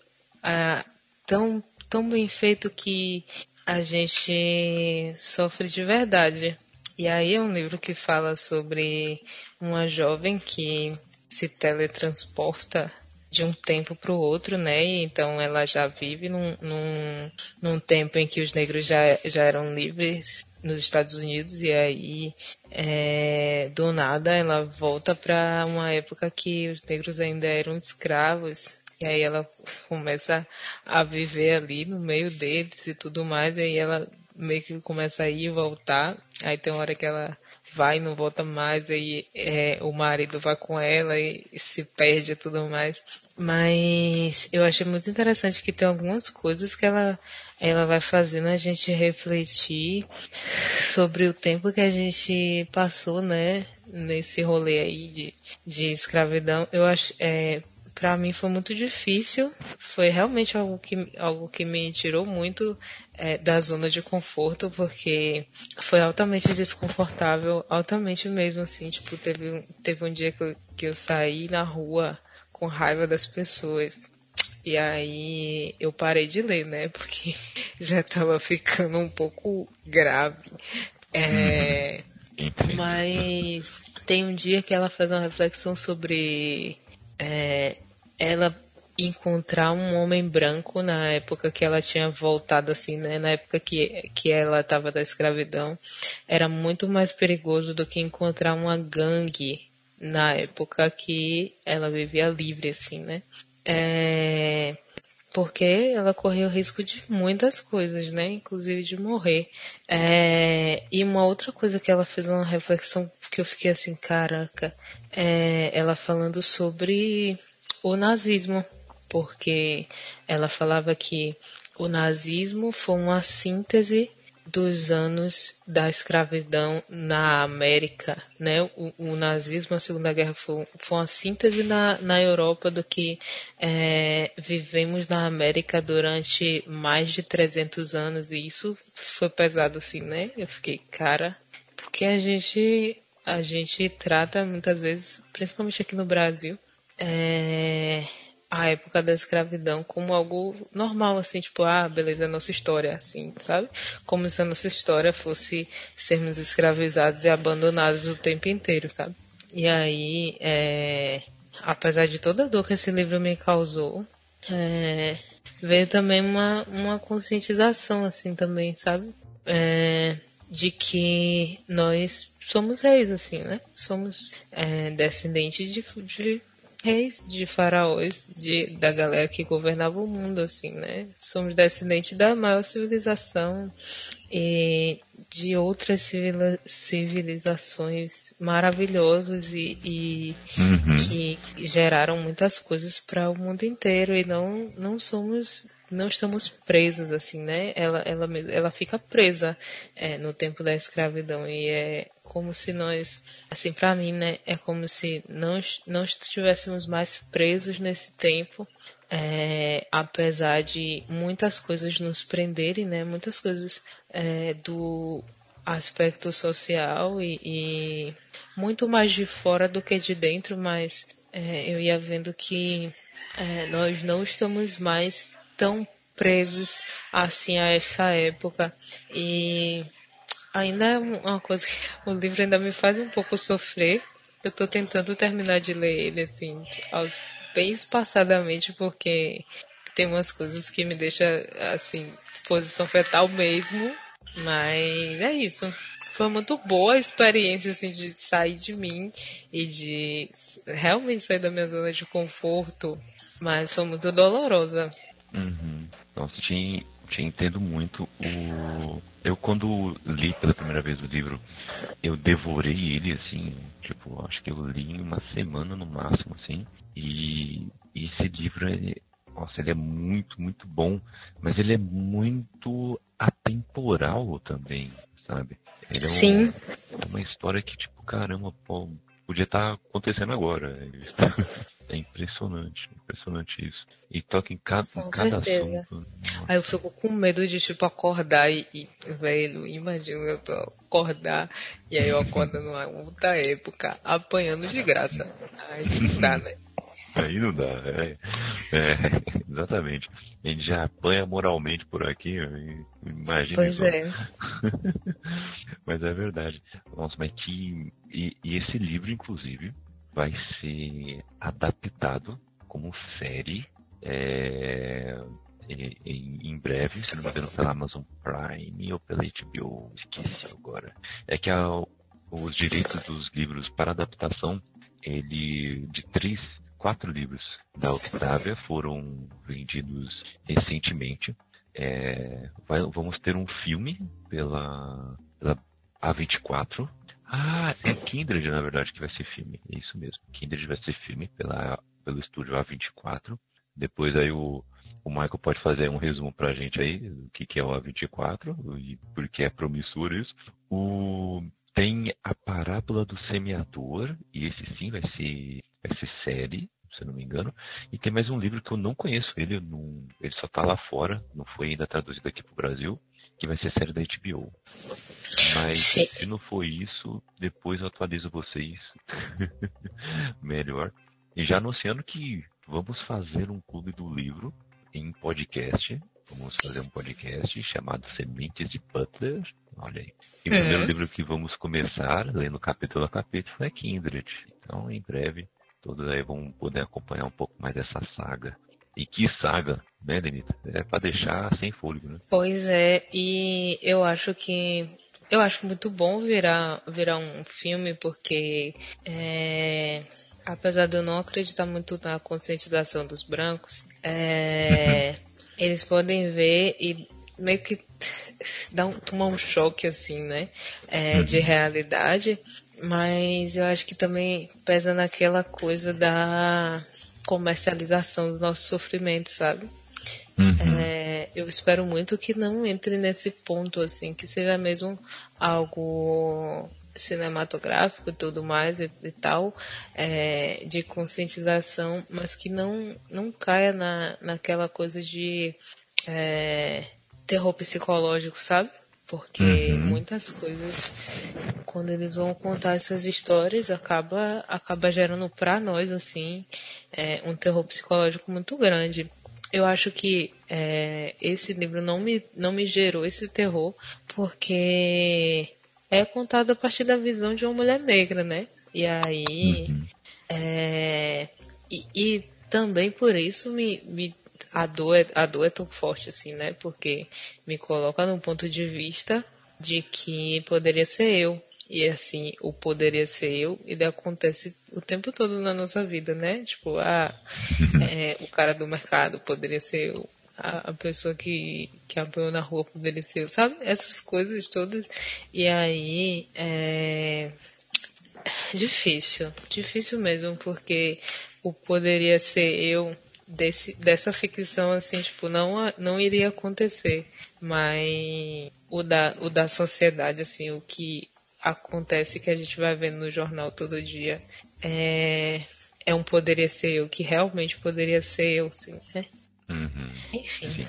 Tão, tão bem feito que a gente sofre de verdade. E aí é um livro que fala sobre uma jovem que se teletransporta de um tempo para o outro, né? E então ela já vive num, num, num tempo em que os negros já, já eram livres nos Estados Unidos. E aí é, do nada ela volta para uma época que os negros ainda eram escravos. E aí ela começa a viver ali no meio deles e tudo mais. E aí ela meio que começa a ir e voltar aí tem uma hora que ela vai e não volta mais, aí é, o marido vai com ela e, se perde e tudo mais. Mas eu achei muito interessante que tem algumas coisas que ela, ela vai fazendo a gente refletir sobre o tempo que a gente passou, né? Nesse rolê aí de, de escravidão. Eu acho, é, para mim foi muito difícil. Foi realmente algo que, algo que me tirou muito é, da zona de conforto, porque foi altamente desconfortável, altamente mesmo, assim. Tipo, teve, teve um dia que eu, que eu saí na rua com raiva das pessoas. E aí eu parei de ler, né? Porque já estava ficando um pouco grave. É, mas tem um dia que ela faz uma reflexão sobre é, ela encontrar um homem branco na época que ela tinha voltado assim, né? Na época que, que ela estava da escravidão, era muito mais perigoso do que encontrar uma gangue na época que ela vivia livre, assim, né? É, porque ela correu o risco de muitas coisas, né? Inclusive de morrer. É, e uma outra coisa que ela fez uma reflexão que eu fiquei assim, caraca, é, ela falando sobre o nazismo, porque ela falava que o nazismo foi uma síntese dos anos da escravidão na América, né? O, o nazismo, a Segunda Guerra foi, foi uma síntese na, na Europa do que é, vivemos na América durante mais de 300 anos e isso foi pesado assim, né? Eu fiquei, cara, porque a gente a gente trata muitas vezes, principalmente aqui no Brasil, é, a época da escravidão como algo normal, assim, tipo, ah, beleza, é nossa história, assim, sabe? Como se a nossa história fosse sermos escravizados e abandonados o tempo inteiro, sabe? E aí, é, apesar de toda a dor que esse livro me causou, é, veio também uma, uma conscientização, assim, também, sabe? É, de que nós somos reis, assim, né? Somos é, descendentes de, de reis, de faraós, de, da galera que governava o mundo, assim, né? Somos descendentes da maior civilização e de outras civilizações maravilhosas e, e uhum. que geraram muitas coisas para o mundo inteiro e não, não somos não estamos presos assim, né? Ela, ela, ela fica presa é, no tempo da escravidão e é como se nós, assim, para mim, né, é como se não, não estivéssemos mais presos nesse tempo, é, apesar de muitas coisas nos prenderem, né, muitas coisas é, do aspecto social e, e, muito mais de fora do que de dentro, mas é, eu ia vendo que é, nós não estamos mais tão presos assim a essa época. E ainda é uma coisa que o livro ainda me faz um pouco sofrer. Eu estou tentando terminar de ler ele assim, aos, bem espaçadamente, porque tem umas coisas que me deixam assim, posição fetal mesmo. Mas é isso. Foi muito boa a experiência assim, de sair de mim e de realmente sair da minha zona de conforto. Mas foi muito dolorosa. Uhum. Nossa, te, te entendo muito. O... Eu, quando li pela primeira vez o livro, eu devorei ele, assim, tipo, acho que eu li em uma semana no máximo, assim. E, e esse livro, é, nossa, ele é muito, muito bom, mas ele é muito atemporal também, sabe? Ele é Sim. Uma, é uma história que, tipo, caramba, pô, podia estar tá acontecendo agora. É impressionante, impressionante isso. E toca em cada, em cada assunto. Aí eu fico com medo de, tipo, acordar e, e velho, imagina eu tô acordar e aí eu acordo numa outra época, apanhando de graça. Aí não dá, né? Aí não dá, é, é, exatamente. A gente já apanha moralmente por aqui, imagina Pois só. é. mas é verdade. Nossa, mas que. E, e esse livro, inclusive, vai ser adaptado como série é, em, em, breve, se não me engano, pela Amazon Prime ou pela HBO, esqueci agora. É que a, os direitos dos livros para adaptação, ele de três, quatro livros da Octavia foram vendidos recentemente. É, vai, vamos ter um filme pela, pela A24 Ah, é Kindred, na verdade, que vai ser filme. É isso mesmo. Kindred vai ser filme pela, pelo estúdio A24. Depois aí o, o Michael pode fazer um resumo pra gente aí do que, que é o A24 e por que é promissor isso. O, tem a Parábola do Semeador, e esse sim vai ser, vai ser série, se eu não me engano. E tem mais um livro que eu não conheço ele, não, ele só tá lá fora, não foi ainda traduzido aqui pro Brasil, que vai ser série da HBO. Mas Sim. se não for isso, depois eu atualizo vocês melhor. E já anunciando que vamos fazer um clube do livro em podcast. Vamos fazer um podcast chamado Sementes de Butler. Olha aí. E o primeiro livro que vamos começar, lendo capítulo a capítulo, é Kindred. Então, em breve, todos aí vão poder acompanhar um pouco mais dessa saga. E que saga, né, Denita? É pra deixar sem fôlego, né? Pois é, e eu acho que eu acho muito bom virar, virar um filme porque é, apesar de eu não acreditar muito na conscientização dos brancos, é, eles podem ver e meio que dar um, tomar um choque assim, né? é, de realidade. Mas eu acho que também pesa naquela coisa da comercialização do nosso sofrimento, sabe? É, eu espero muito que não entre nesse ponto, assim, que seja mesmo algo cinematográfico e tudo mais e, e tal, é, de conscientização, mas que não, não caia na, naquela coisa de é, terror psicológico, sabe? Porque Uhum. muitas coisas, quando eles vão contar essas histórias, acaba, acaba gerando pra nós, assim, é, um terror psicológico muito grande. Eu acho que é, esse livro não me, não me gerou esse terror, porque é contado a partir da visão de uma mulher negra, né? E aí. é, e, e também por isso me, me a dor, é, a dor é tão forte assim, né? Porque me coloca num ponto de vista de que poderia ser eu. E assim, o poderia ser eu, ele acontece o tempo todo na nossa vida, né? Tipo, ah, é, o cara do mercado poderia ser eu. A, a pessoa que, que apanhou na rua poderia ser eu. Sabe? Essas coisas todas. E aí, é, Difícil, difícil mesmo, porque o poderia ser eu desse, dessa ficção, assim, tipo, não, não iria acontecer. Mas o da, o da sociedade, assim, o que acontece que a gente vai vendo no jornal todo dia é, é um poderia ser eu, que realmente poderia ser eu, sim, né? Uhum. Enfim.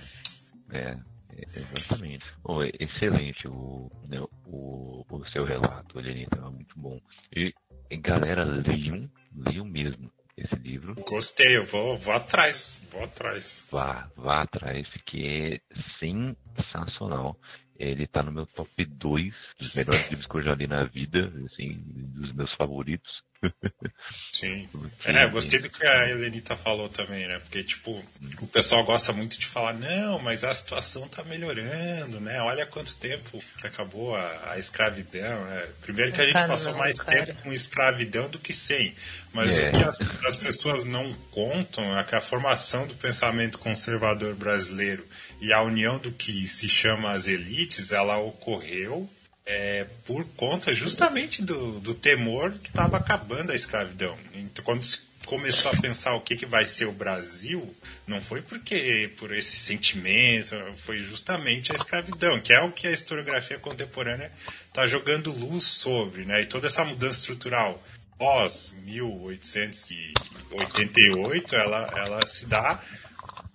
É, é, exatamente. Oh, é excelente o, né, o, o seu relato, Elenita, é muito bom. E, e galera, leiam, leiam mesmo esse livro. Gostei, eu vou, vou atrás, vou atrás. Vá, vá atrás, que é sensacional. Ele tá no meu top 2 dos melhores livros que eu já li na vida, assim, dos meus favoritos. Sim. Porque- É, eu gostei do que a Helenita falou também, né? Porque, tipo, o pessoal gosta muito de falar, não, mas a situação tá melhorando, né? Olha quanto tempo que acabou a, a escravidão, né? Primeiro que a gente Cara, passou mais cara. tempo com escravidão do que sem. Mas É. o que as, as pessoas não contam é que a formação do pensamento conservador brasileiro e a união do que se chama as elites, ela ocorreu é, por conta justamente do, do temor que estava acabando a escravidão. Então, quando se começou a pensar o que, que vai ser o Brasil, não foi porque por esse sentimento, foi justamente a escravidão, que é o que a historiografia contemporânea está jogando luz sobre, né? E toda essa mudança estrutural pós 1888, ela, ela se dá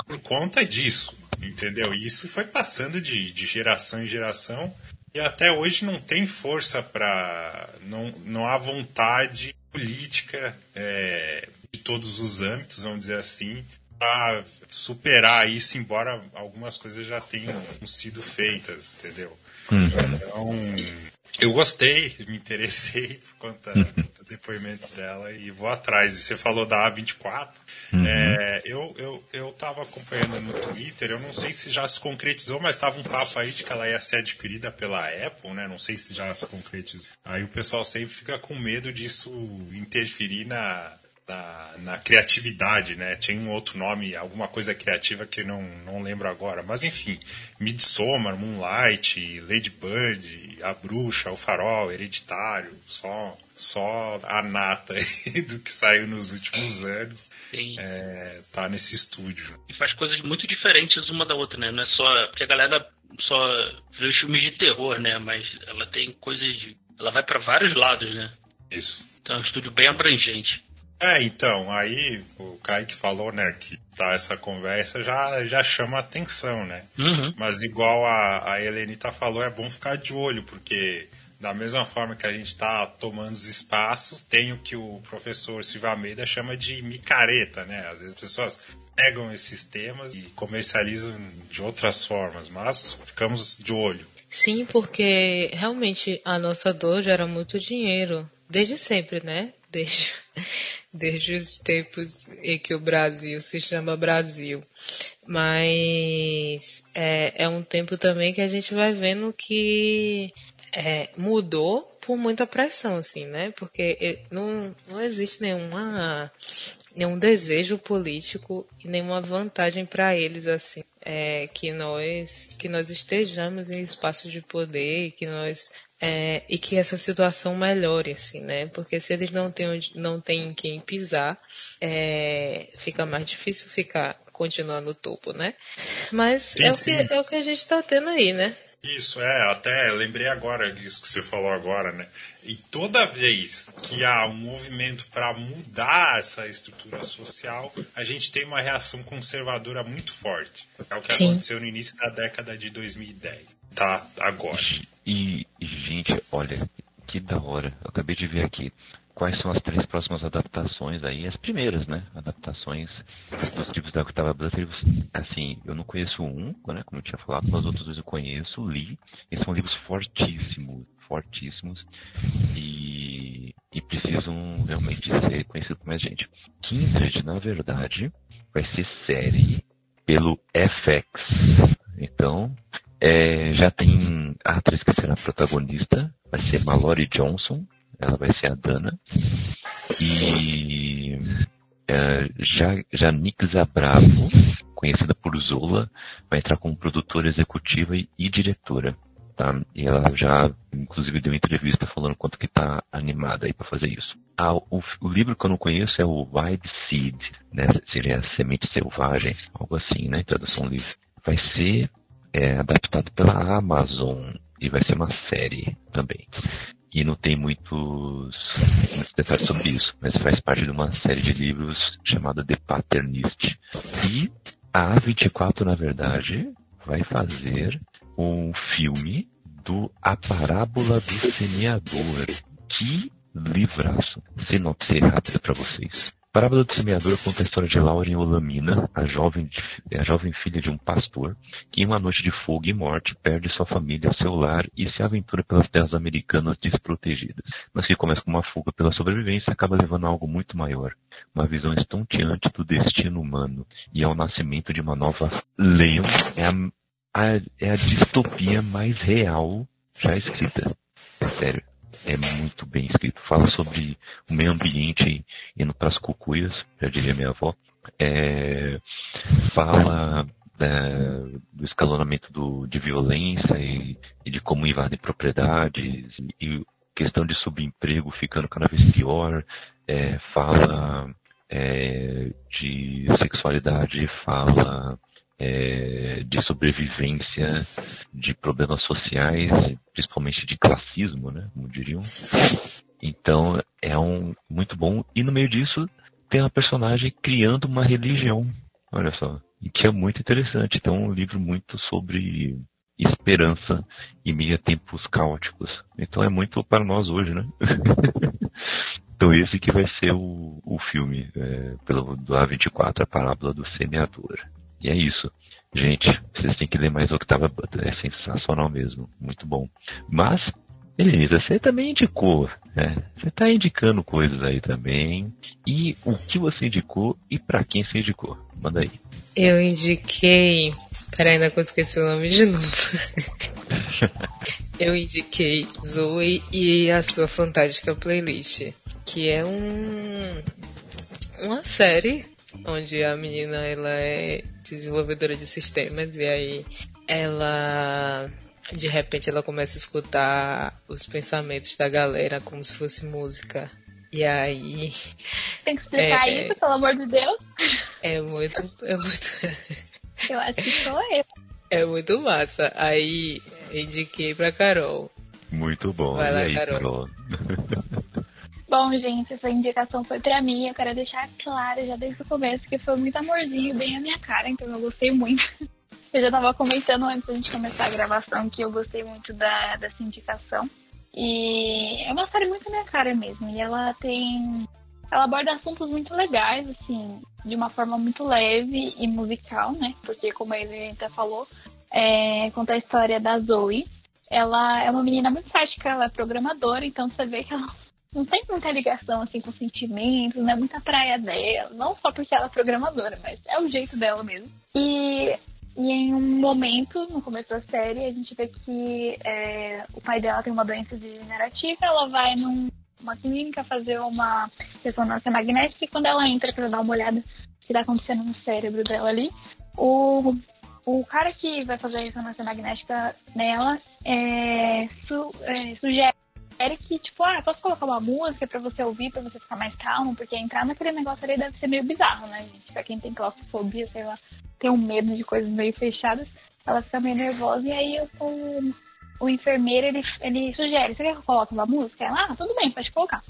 por conta disso, entendeu? E isso foi passando de, de geração em geração e até hoje não tem força para. Não, não há vontade política é, de todos os âmbitos, vamos dizer assim, para superar isso, embora algumas coisas já tenham sido feitas, entendeu? Então, eu gostei, me interessei por conta do depoimento dela e vou atrás. E você falou da A24. É, eu, eu, eu tava acompanhando no Twitter, eu não sei se já se concretizou, mas tava um papo aí de que ela ia ser adquirida pela Apple, né? Não sei se já se concretizou. Aí o pessoal sempre fica com medo disso interferir na, na, na, criatividade, né? Tinha um outro nome, alguma coisa criativa que eu não, não lembro agora. Mas enfim, Midsommar, Moonlight, Lady Bird, A Bruxa, O Farol, Hereditário, só, só a nata do que saiu nos últimos anos é, tá nesse estúdio. E faz coisas muito diferentes uma da outra, né? Não é só. Porque a galera só vê os filmes de terror, né? Mas ela tem coisas. De, ela vai para vários lados, né? Isso. Então é um estúdio bem abrangente. É, então, aí o Kaique falou, né, que tá essa conversa já, já chama atenção, né? Uhum. Mas igual a, a Helenita falou, é bom ficar de olho, porque da mesma forma que a gente está tomando os espaços, tem o que o professor Silva Almeida chama de micareta, né? Às vezes as pessoas pegam esses temas e comercializam de outras formas, mas ficamos de olho. Sim, porque realmente a nossa dor gera muito dinheiro, desde sempre, né? Desde, desde os tempos em que o Brasil se chama Brasil. Mas é, é um tempo também que a gente vai vendo que é, mudou por muita pressão, assim, né? Porque não, não existe nenhuma, nenhum desejo político e nenhuma vantagem para eles, assim, é, que nós que nós estejamos em espaços de poder, que nós é, e que essa situação melhore, assim, né? Porque se eles não têm, não têm quem pisar, é, fica mais difícil ficar continuar no topo, né? Mas sim, é, o que, é o que a gente está tendo aí, né? Isso, é, até lembrei agora disso que você falou agora, né? E toda vez que há um movimento para mudar essa estrutura social, a gente tem uma reação conservadora muito forte. É o que Sim. aconteceu no início da década de 2010. Tá agora. E, gente, olha, que da hora. Eu acabei de ver aqui quais são as três próximas adaptações aí, as primeiras, né? Adaptações dos livros da Octava Butler. Assim, eu não conheço um, né? Como eu tinha falado, mas os outros dois eu conheço, li. E são livros fortíssimos, fortíssimos. E, e precisam realmente ser conhecidos por mais gente. Kindred, na verdade, vai ser série pelo FX. Então, é, já tem a atriz que será protagonista, vai ser Mallory Johnson, ela vai ser a Dana. E é, já, Nick Zabravo, conhecida por Zola, vai entrar como produtora executiva e, e diretora. Tá? E ela já, inclusive, deu entrevista falando quanto que tá animada aí para fazer isso. Ah, o, o, livro que eu não conheço é o Wild Seed, né? Seria Semente Selvagem, algo assim, né? Tradução livre. Vai ser é adaptado pela Amazon e vai ser uma série também. E não tem muitos, muitos detalhes sobre isso, mas faz parte de uma série de livros chamada The Paternist. E a A24, na verdade, vai fazer um filme do A Parábola do Semeador. Que livraço! Sinopse rápida para vocês. Parábola do Semeador conta a história de Lauren Olamina, a jovem, a jovem filha de um pastor, que em uma noite de fogo e morte perde sua família, seu lar e se aventura pelas terras americanas desprotegidas. Mas que começa com uma fuga pela sobrevivência acaba levando a algo muito maior, uma visão estonteante do destino humano e ao nascimento de uma nova Leon. É a, a, é a distopia mais real já escrita. É sério é muito bem escrito. Fala sobre o meio ambiente indo para as cucuias, já diria minha avó. É, fala é, do escalonamento do, de violência e, e, de como invadem propriedades e questão de subemprego ficando cada vez pior. É, fala é, de sexualidade, fala é, de sobrevivência de problemas sociais, principalmente de classismo, né, como diriam. Então é um muito bom e no meio disso tem uma personagem criando uma religião, olha só, e que é muito interessante. Então é um livro muito sobre esperança em meio a tempos caóticos. Então é muito para nós hoje, né? então esse que vai ser o, o filme é, pelo do A24, a parábola do semeador. E é isso. Gente, vocês têm que ler mais Octava Butler. É sensacional mesmo. Muito bom. Mas, Elisa, você também indicou, né? Você está indicando coisas aí também. E o que você indicou e para quem você indicou? Manda aí. Eu indiquei. Peraí, ainda que eu esqueci o nome de novo. eu indiquei Zoe e a sua fantástica playlist. Que é um uma série onde a menina ela é desenvolvedora de sistemas e aí ela de repente ela começa a escutar os pensamentos da galera como se fosse música. E aí. Tem que explicar É, isso, pelo amor de Deus. É muito. É muito, Eu acho que sou eu. é muito massa. Aí indiquei pra Carol. Muito bom. Vai e lá, aí, Carol. Carol? Bom, gente, essa indicação foi pra mim. Eu quero deixar claro já desde o começo que foi muito amorzinho, bem a minha cara, então eu gostei muito. Eu já tava comentando antes da gente começar a gravação que eu gostei muito da, dessa indicação. E é uma série muito a minha cara mesmo. E ela tem. Ela aborda assuntos muito legais, assim, de uma forma muito leve e musical, né? Porque, como ele até falou, é, conta a história da Zoe. Ela é uma menina muito sática, ela é programadora, então você vê que ela não tem muita ligação assim com sentimentos, não é muita praia dela, não só porque ela é programadora, mas é o jeito dela mesmo. E, e em um momento, no começo da série, a gente vê que é, o pai dela tem uma doença degenerativa, ela vai numa clínica fazer uma ressonância magnética e quando ela entra para dar uma olhada que está acontecendo no cérebro dela ali, o, o cara que vai fazer a ressonância magnética nela é, su, é, sugere que, tipo, ah, posso colocar uma música pra você ouvir, pra você ficar mais calmo, porque entrar naquele negócio ali deve ser meio bizarro, né, gente? Pra quem tem claustrofobia, sei lá, tem um medo de coisas meio fechadas, ela fica meio nervosa, e aí o, o enfermeiro, ele, ele sugere, você quer que eu coloque uma música? Ela, ah, tudo bem, pode colocar.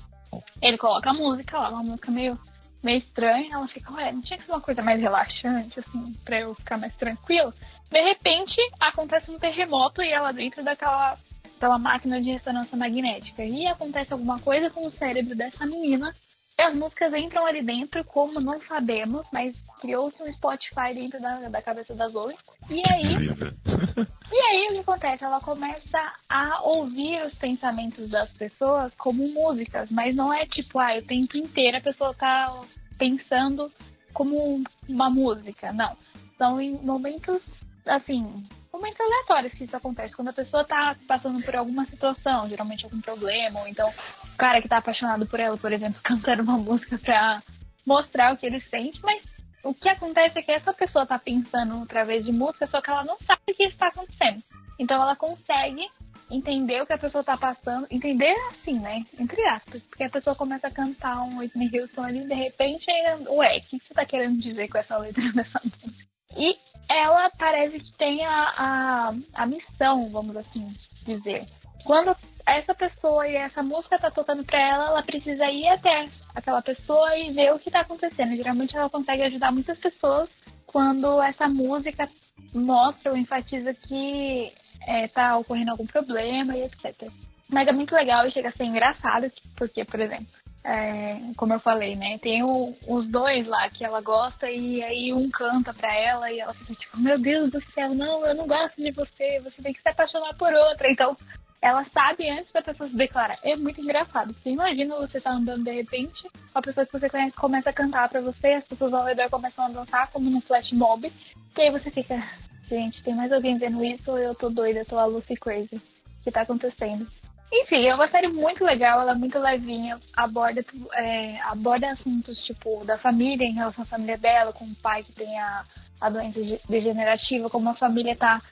Ele coloca a música lá, uma música meio, meio estranha, ela fica, ué, não tinha que ser uma coisa mais relaxante, assim, pra eu ficar mais tranquila? De repente, acontece um terremoto e ela dentro daquela pela máquina de ressonância magnética. E acontece alguma coisa com o cérebro dessa menina. E as músicas entram ali dentro, como não sabemos, mas criou-se um Spotify dentro da, da cabeça da Zoe. E aí, e aí o que acontece? Ela começa a ouvir os pensamentos das pessoas como músicas, mas não é tipo, ah, o tempo inteiro a pessoa tá pensando como uma música. Não. São em momentos, assim, momentos aleatórios que isso acontece. Quando a pessoa tá passando por alguma situação, geralmente algum problema, ou então o cara que tá apaixonado por ela, por exemplo, cantando uma música pra mostrar o que ele sente, mas o que acontece é que essa pessoa tá pensando através de música, só que ela não sabe o que está acontecendo. Então ela consegue entender o que a pessoa tá passando, entender assim, né? Entre aspas, porque a pessoa começa a cantar um Whitney Houston ali, de repente, ué, o que você tá querendo dizer com essa letra dessa música? E ela parece que tem a, a, a missão, vamos assim dizer. Quando essa pessoa e essa música tá tocando pra ela, ela precisa ir até aquela pessoa e ver o que tá acontecendo. Geralmente ela consegue ajudar muitas pessoas quando essa música mostra ou enfatiza que é, tá ocorrendo algum problema e etc. Mas é muito legal e chega a ser engraçado, porque, por exemplo, é, como eu falei, né? Tem o- os dois lá que ela gosta e aí um canta pra ela e ela fica tipo, meu Deus do céu, não, eu não gosto de você, você tem que se apaixonar por outra. Então, ela sabe antes da pessoa se declarar. É muito engraçado. Você imagina você tá andando de repente, a pessoa que você conhece começa a cantar pra você, as pessoas ao redor começam a dançar como num flash mob, e aí você fica, gente, tem mais alguém vendo isso ou eu tô doida, eu tô a Lucy Crazy? O que tá acontecendo? Enfim, é uma série muito legal, ela é muito levinha, aborda, é, aborda assuntos tipo da família, em relação à família dela, com o pai que tem a, a doença de- degenerativa, como a família tá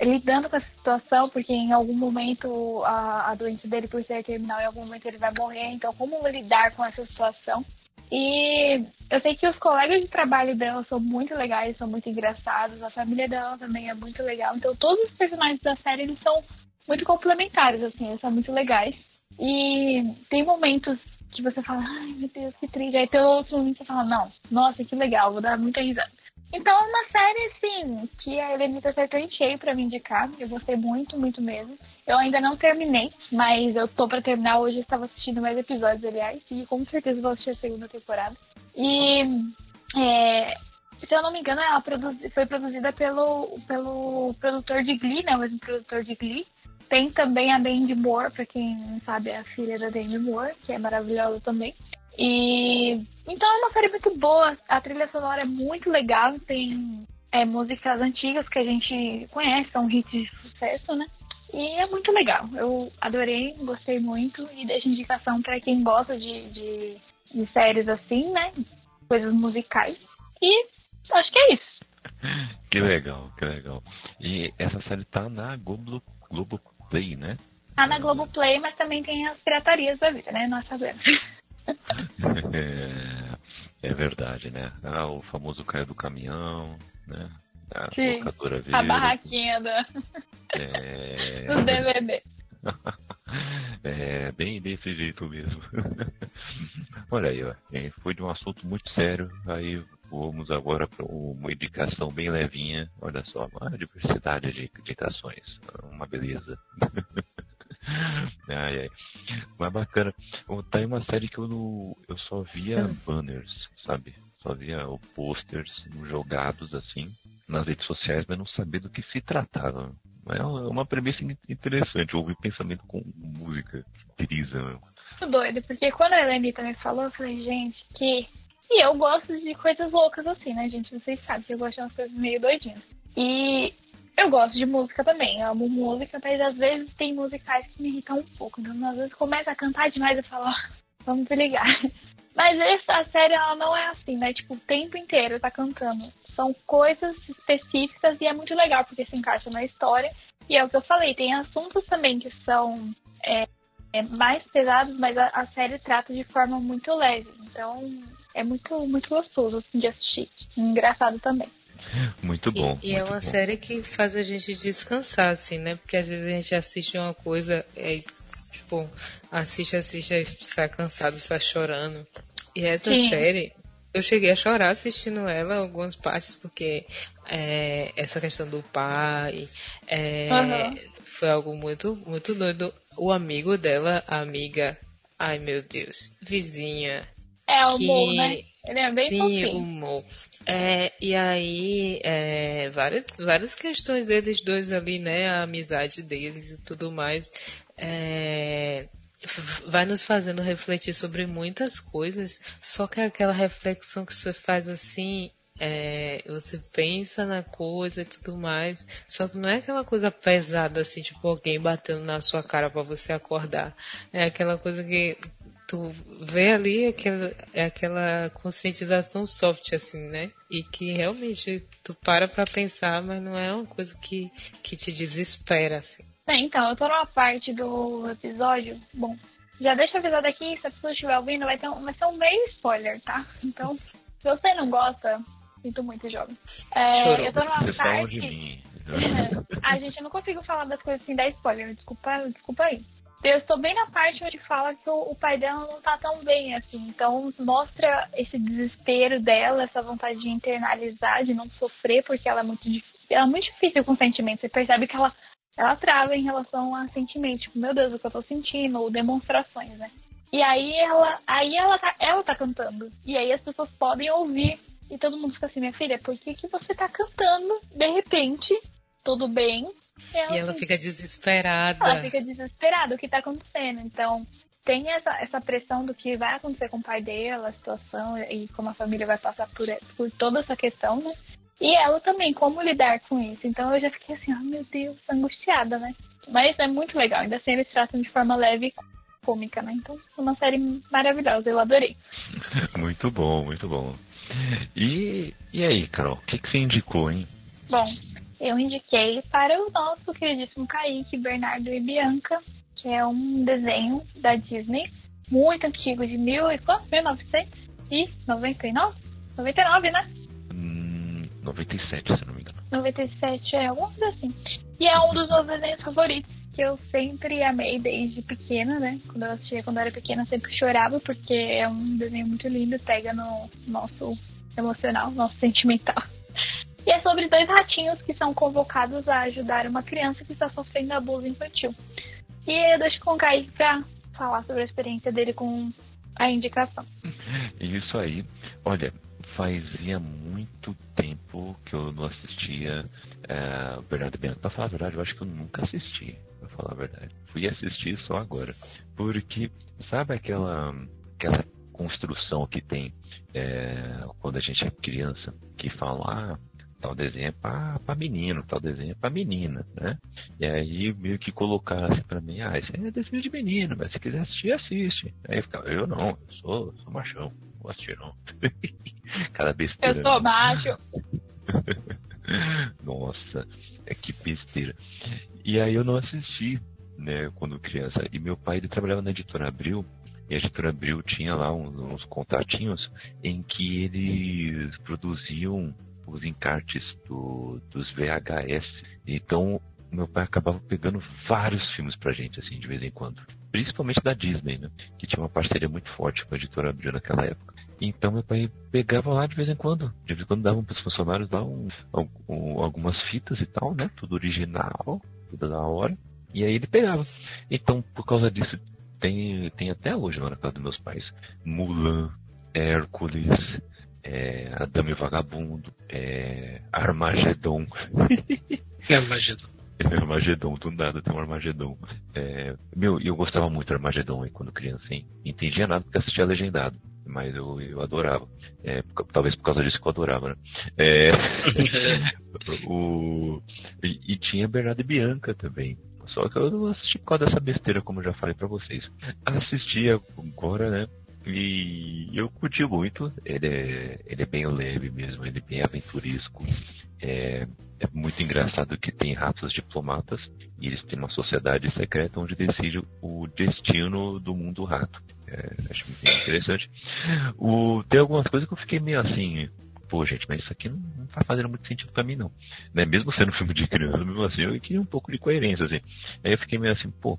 lidando com essa situação, porque em algum momento a, a doença dele, por ser terminal, em algum momento ele vai morrer, então como lidar com essa situação. E eu sei que os colegas de trabalho dela são muito legais, são muito engraçados, a família dela também é muito legal, então todos os personagens da série eles são muito complementares, assim, são muito legais. E tem momentos que você fala, ai meu Deus, que triste. Aí tem outros momentos que você fala, não, nossa, que legal, vou dar muita risada. Então é uma série, assim, que a Helenita acertou em cheio pra me indicar. Eu gostei muito, muito mesmo. Eu ainda não terminei, mas eu tô pra terminar hoje. Eu estava assistindo mais episódios, aliás, e com certeza vou assistir a segunda temporada. E, é, se eu não me engano, ela produzi- foi produzida pelo, pelo produtor de Glee, né? O mesmo produtor de Glee. Tem também a Dandy Moore, pra quem não sabe, é a filha da Dandy Moore, que é maravilhosa também. E então é uma série muito boa. A trilha sonora é muito legal, tem é, músicas antigas que a gente conhece, são hits de sucesso, né? E é muito legal. Eu adorei, gostei muito e deixo indicação pra quem gosta de, de, de séries assim, né? coisas musicais. E acho que é isso. Que legal, que legal. E essa série tá na Globo, Globo Play, né? Tá na Globoplay, mas também tem as piratarias da vida, né? Nós sabemos. É, é verdade, né? Ah, o famoso caiu do caminhão, né? A Sim, locadora A verde. barraquinha da, É... dos DVD. é, bem desse jeito mesmo. Olha aí, ó. é, Foi de um assunto muito sério. Aí vamos agora para uma indicação bem levinha. Olha só, uma diversidade de indicações. Uma beleza. ai, ai. Mas bacana. Tá aí uma série que eu, não, eu só via banners, sabe? Só via posters jogados assim nas redes sociais, mas não sabia do que se tratava. É uma premissa in- interessante, ouvir pensamento com música, brisa. Muito doido, porque quando a Helenita me falou, eu falei, gente, que. E eu gosto de coisas loucas assim, né, gente? Vocês sabem que eu gosto de umas coisas meio doidinhas. E eu gosto de música também, eu amo música, mas às vezes tem musicais que me irritam um pouco. Então, às vezes começa a cantar demais e falo, ó, vamos desligar. Mas essa série, ela não é assim, né? Tipo, o tempo inteiro tá cantando. São coisas específicas e é muito legal, porque se encaixa na história. E é o que eu falei, tem assuntos também que são é, é, mais pesados, mas a, a série trata de forma muito leve. Então, é muito, muito gostoso assim, de assistir. Engraçado também. Muito bom. E, e é muito uma bom. série que faz a gente descansar, assim, né? Porque às vezes a gente assiste uma coisa, é, tipo, assiste, assiste, aí sai cansado, sai chorando. E essa Sim. série, eu cheguei a chorar assistindo ela algumas partes, porque é, essa questão do pai é, Aham. foi algo muito, muito doido. O amigo dela, a amiga, ai meu Deus, vizinha, É o Que- Mo, né? Ele é bem Sim, fofinho. o Mo. É, e aí, é, várias, várias questões deles dois ali, né? A amizade deles e tudo mais. é, vai nos fazendo refletir sobre muitas coisas. Só que aquela reflexão que você faz assim. é, você pensa na coisa e tudo mais, só que não é aquela coisa pesada assim, tipo alguém batendo na sua cara para você acordar. É aquela coisa que tu vê ali aquela, é aquela conscientização soft, assim, né? E que realmente tu para pra pensar, mas não é uma coisa que, que te desespera, assim. É, então, eu tô numa parte do episódio. Bom, já deixa avisado aqui, se a pessoa estiver ouvindo, vai, ter um, vai ser um meio spoiler, tá? Então, se você não gosta, sinto muito, jovem. É, eu tô numa parte. A gente eu não consigo falar das coisas sem dar spoiler, desculpa, desculpa aí. Eu estou bem na parte onde fala que o, o pai dela não tá tão bem, assim. Então mostra esse desespero dela, essa vontade de internalizar, de não sofrer, porque ela é muito difícil. Ela é muito difícil com sentimentos. Você percebe que ela, ela trava em relação a sentimentos. Tipo, meu Deus, o que eu tô sentindo, ou demonstrações, né? E aí ela, aí ela tá, ela tá cantando. E aí as pessoas podem ouvir. E todo mundo fica assim, minha filha, por que, que você tá cantando? De repente, tudo bem. E ela assim, fica desesperada. ela fica desesperada o que tá acontecendo. Então, tem essa, essa pressão do que vai acontecer com o pai dela, a situação e como a família vai passar por, por toda essa questão, né? E ela também, como lidar com isso. Então eu já fiquei assim, oh meu Deus, angustiada, né? Mas é muito legal, ainda assim eles tratam de forma leve e cômica, né? Então é uma série maravilhosa, eu adorei. Muito bom, muito bom. E, e aí, Carol, o que, que você indicou, hein? Bom, eu indiquei para o nosso queridíssimo Kaique, Bernardo e Bianca, que é um desenho da Disney, muito antigo, de mil e quanto? 1999? 99, né? Hum, 97, se não me engano. 97, é alguma coisa assim. E é um dos meus desenhos favoritos, que eu sempre amei desde pequena, né? Quando eu assistia quando eu era pequena, eu sempre chorava, porque é um desenho muito lindo, pega no nosso emocional, nosso sentimental. E é sobre dois ratinhos que são convocados a ajudar uma criança que está sofrendo abuso infantil. E eu deixo com o Kaique falar sobre a experiência dele com a indicação. Isso aí. Olha, fazia muito tempo que eu não assistia é, o Bernardo Bianco. Pra falar a verdade, eu acho que eu nunca assisti, pra falar a verdade. Fui assistir só agora. Porque, sabe aquela, aquela construção que tem é, quando a gente é criança, que fala, ah, tal desenho é pra, pra menino, tal desenho é pra menina, né? E aí meio que colocasse pra mim, ah, esse é desenho de menino, mas se quiser assistir, assiste. Aí eu ficava, eu não, eu sou, sou machão, não vou assistir não. Cada besteira. Eu sou macho. Nossa, é que besteira. E aí eu não assisti, né, quando criança. E meu pai, ele trabalhava na editora Abril, e a editora Abril tinha lá uns, uns contatinhos em que eles produziam os encartes do, dos VHS. Então, meu pai acabava pegando vários filmes pra gente, assim, de vez em quando. Principalmente da Disney, né? Que tinha uma parceria muito forte com a editora Abril naquela época. Então meu pai pegava lá de vez em quando. De vez em quando davam pros funcionários lá um, um, algumas fitas e tal, né? Tudo original, tudo da hora. E aí ele pegava. Então, por causa disso, tem, tem até hoje lá na casa dos meus pais. Mulan, Hércules, é, Adame Vagabundo, é, Armagedon. Armagedon. Armagedon, do nada tem um Armagedon. É, meu, eu gostava muito do Armagedon quando criança, hein? Entendia nada porque assistia legendado, mas eu, eu adorava. É, talvez por causa disso que eu adorava, né? É, o, e, e, tinha Bernardo e Bianca também. Só que eu não assisti por causa dessa besteira, como eu já falei para vocês. Assisti agora, né? E eu curti muito. Ele é, ele é bem leve mesmo, ele é bem aventuresco. É, é muito engraçado que tem ratos diplomatas e eles têm uma sociedade secreta onde decide o destino do mundo rato. É, acho muito interessante. O, tem algumas coisas que eu fiquei meio assim, pô, gente, mas isso aqui não, não tá fazendo muito sentido pra mim, não. Né? Mesmo sendo um filme de criança, mesmo assim, eu queria um pouco de coerência, assim. Aí eu fiquei meio assim, pô,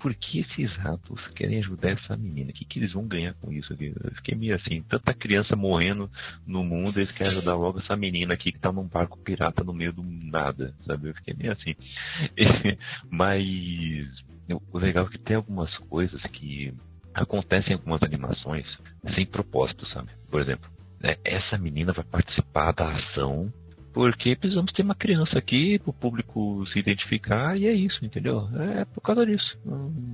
por que esses ratos querem ajudar essa menina? O que, que eles vão ganhar com isso aqui? Eu fiquei meio assim, tanta criança morrendo no mundo, eles querem ajudar logo essa menina aqui que tá num barco pirata no meio do nada, sabe? Eu fiquei meio assim. mas o legal é que tem algumas coisas que acontecem em algumas animações sem propósito, sabe? Por exemplo, né, essa menina vai participar da ação porque precisamos ter uma criança aqui para o público se identificar e é isso, entendeu? É por causa disso.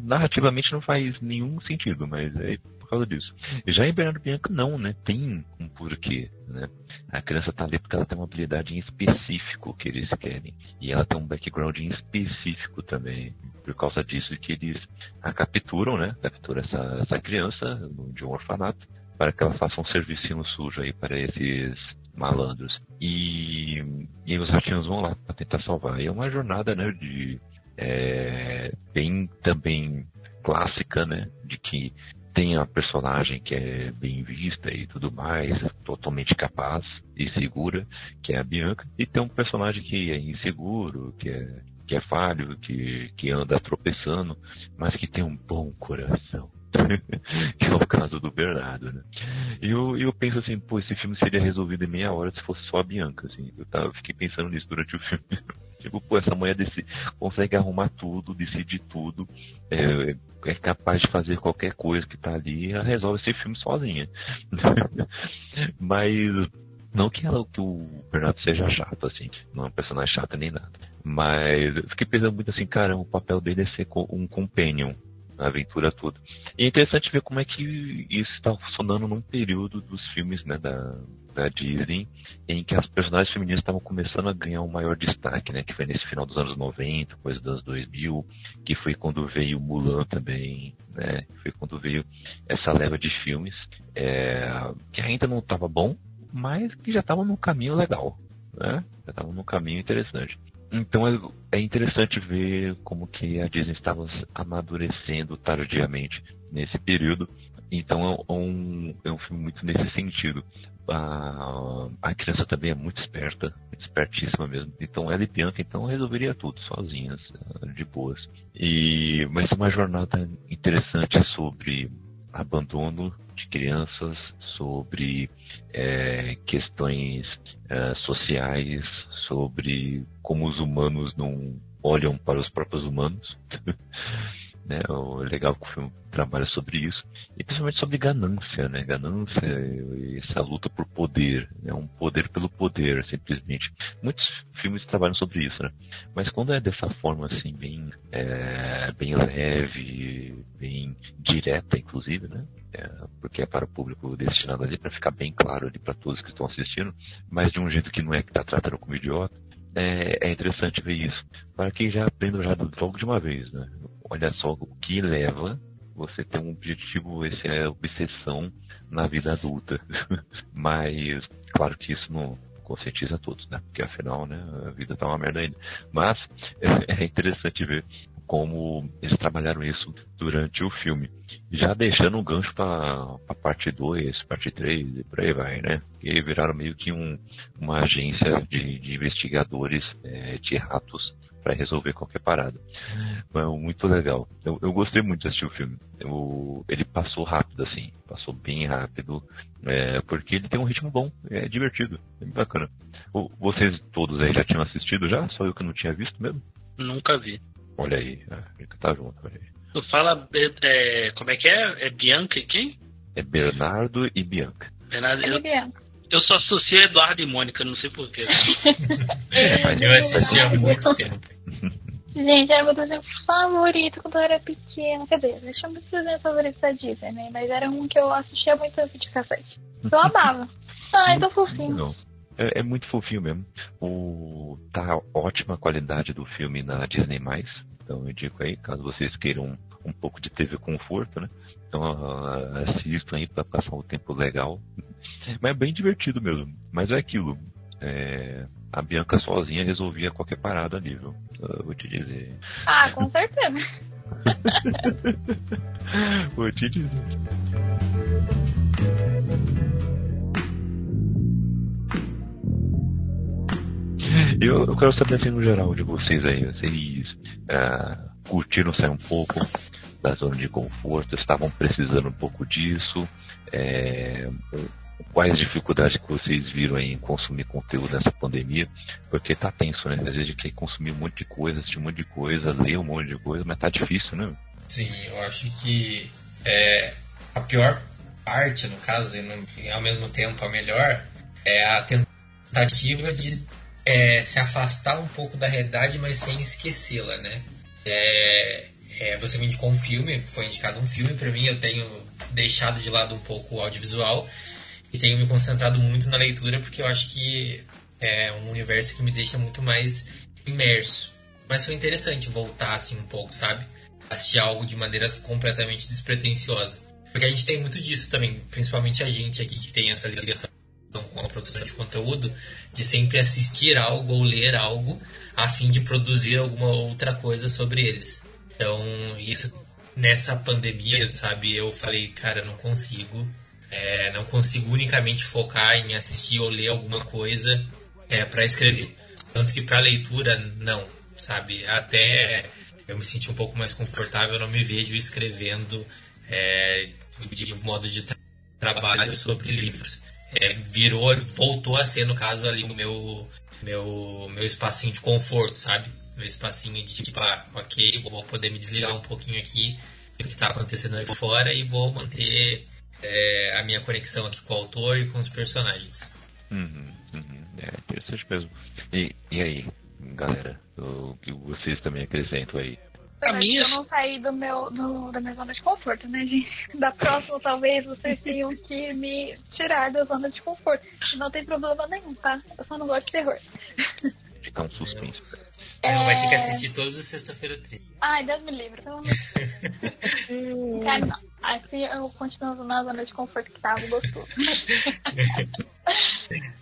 Narrativamente não faz nenhum sentido, mas é por causa disso. Já em Bernardo Bianca não, né? Tem um porquê, né? A criança tá ali porque ela tem uma habilidade em específico que eles querem. E ela tem um background em específico também. Por causa disso que eles a capturam, né? Capturam essa, essa criança de um orfanato para que ela faça um servicinho sujo aí para esses malandros. E, e os ratinhos vão lá para tentar salvar. E é uma jornada, né, de é, bem também clássica, né, de que tem a personagem que é bem vista e tudo mais, totalmente capaz e segura, que é a Bianca, e tem um personagem que é inseguro, que é que é falho, que, que anda tropeçando, mas que tem um bom coração. que é o caso do Bernardo, né? E eu, eu penso assim, pô, esse filme seria resolvido em meia hora se fosse só a Bianca, assim. Eu, tava, fiquei pensando nisso durante o filme. tipo, pô, essa mulher desse, consegue arrumar tudo, decidir tudo, é, é, capaz de fazer qualquer coisa que tá ali, ela resolve esse filme sozinha. Mas não que, ela, que o Bernardo seja chato, assim, não é um personagem chato nem nada. Mas eu fiquei pensando muito assim, cara, o papel dele é ser um companion aventura toda. E é interessante ver como é que isso está funcionando num período dos filmes né, da, da Disney, em que as personagens femininas estavam começando a ganhar um maior destaque, né, que foi nesse final dos anos 90, coisa dos anos 2000, que foi quando veio Mulan também, né, foi quando veio essa leva de filmes, é, que ainda não estava bom, mas que já estava num caminho legal, né, já estava num caminho interessante. Então é, é interessante ver como que a Disney estava amadurecendo tardiamente nesse período. Então é um, é um filme muito nesse sentido. A, a criança também é muito esperta, espertíssima mesmo. Então ela e Bianca então resolveria tudo sozinhas, de boas. E mas é uma jornada interessante sobre abandono de crianças, sobre é, questões é, sociais, sobre como os humanos não olham para os próprios humanos. né? O legal que o filme trabalha sobre isso e principalmente sobre ganância, né? Ganância e essa luta por poder, né? Um poder pelo poder, simplesmente. Muitos filmes trabalham sobre isso, né? Mas quando é dessa forma assim, bem, é, bem leve, bem direta, inclusive, né? É, porque é para o público destinado ali para ficar bem claro ali para todos que estão assistindo, mas de um jeito que não é que está tratando como idiota. É, é, interessante ver isso. Para quem já aprendeu já logo de uma vez, né? Olha só o que leva você ter um objetivo, essa é obsessão na vida adulta. Mas, claro que isso não conscientiza todos, né? Porque afinal, né, a vida tá uma merda ainda. Mas é interessante ver como eles trabalharam isso durante o filme. Já deixando um gancho para a parte 2, parte 3 e por aí vai, né? E viraram meio que um, uma agência de, de investigadores é, de ratos para resolver qualquer parada. muito legal. Eu, eu, gostei muito de assistir o filme. Eu, ele passou rápido, assim. Passou bem rápido. É, porque ele tem um ritmo bom. É divertido. É bacana. Vocês todos aí já tinham assistido já? Só eu que não tinha visto mesmo? Nunca vi. Olha aí. A gente tá junto. Olha aí. Tu fala. É, como é que é? É Bianca e quem? É Bernardo e Bianca. Bernardo e Bianca. Eu só associo Eduardo e Mônica, não sei porquê. eu assisti há muito tempo. Gente, era meu desenho favorito quando eu era pequena. Quer dizer, deixa meus desenhos favoritos da Disney, né? Mas era um que eu assistia muito no cassete. Eu amava. Ai, tão fofinho. É, é, muito fofinho mesmo. O, tá ótima qualidade do filme na Disney+. Então eu digo aí, caso vocês queiram um, um pouco de TV conforto, né? Então uh, assistam aí para passar um tempo legal. Mas é bem divertido mesmo. Mas é aquilo. É, a Bianca sozinha resolvia qualquer parada ali, viu? Eu vou te dizer. Ah, com certeza. vou te dizer. Eu, eu quero saber assim no geral de vocês aí. Vocês uh, curtiram sair um pouco da zona de conforto, estavam precisando um pouco disso. É, quais dificuldades que vocês viram em consumir conteúdo nessa pandemia? Porque tá tenso, né? Às vezes a gente quer consumir um monte de coisa, assistir um monte de coisa, ler um monte de coisa, mas tá difícil, né? Sim, eu acho que é, a pior parte, no caso, e ao mesmo tempo a melhor, é a tentativa de é, se afastar um pouco da realidade, mas sem esquecê-la, né? É, é, você me indicou um filme, foi indicado um filme para mim, eu tenho deixado de lado um pouco o audiovisual e tenho me concentrado muito na leitura porque eu acho que é um universo que me deixa muito mais imerso. Mas foi interessante voltar assim um pouco, sabe? Assistir algo de maneira completamente despretensiosa. Porque a gente tem muito disso também, principalmente a gente aqui que tem essa ligação com a produção de conteúdo, de sempre assistir algo ou ler algo a fim de produzir alguma outra coisa sobre eles. Então, isso nessa pandemia, sabe, eu falei, cara, não consigo. É, não consigo unicamente focar em assistir ou ler alguma coisa é, para escrever. Tanto que para leitura, não, sabe? Até eu me senti um pouco mais confortável, eu não me vejo escrevendo é, de modo de tra trabalho sobre livros é, virou, voltou a ser, no caso, ali o meu, meu, meu espacinho de conforto, sabe? Meu espacinho de tipo, ah, ok, vou poder me desligar um pouquinho aqui do que está acontecendo ali fora e vou manter é, a minha conexão aqui com o autor e com os personagens. Uhum, uhum. É interessante mesmo. E, e aí, galera, o que vocês também acrescentam aí? Pra mim, eu não saí do meu, do, da minha zona de conforto, né, gente? Da próxima, talvez, vocês tenham que me tirar da zona de conforto. Não tem problema nenhum, tá? Eu só não gosto de terror. Ficar um suspense. É... Não vai ter que assistir todos os sexta-feira 13. Ai, Deus me livre, Cara, não. Assim eu continuo na zona de conforto que tava gostoso.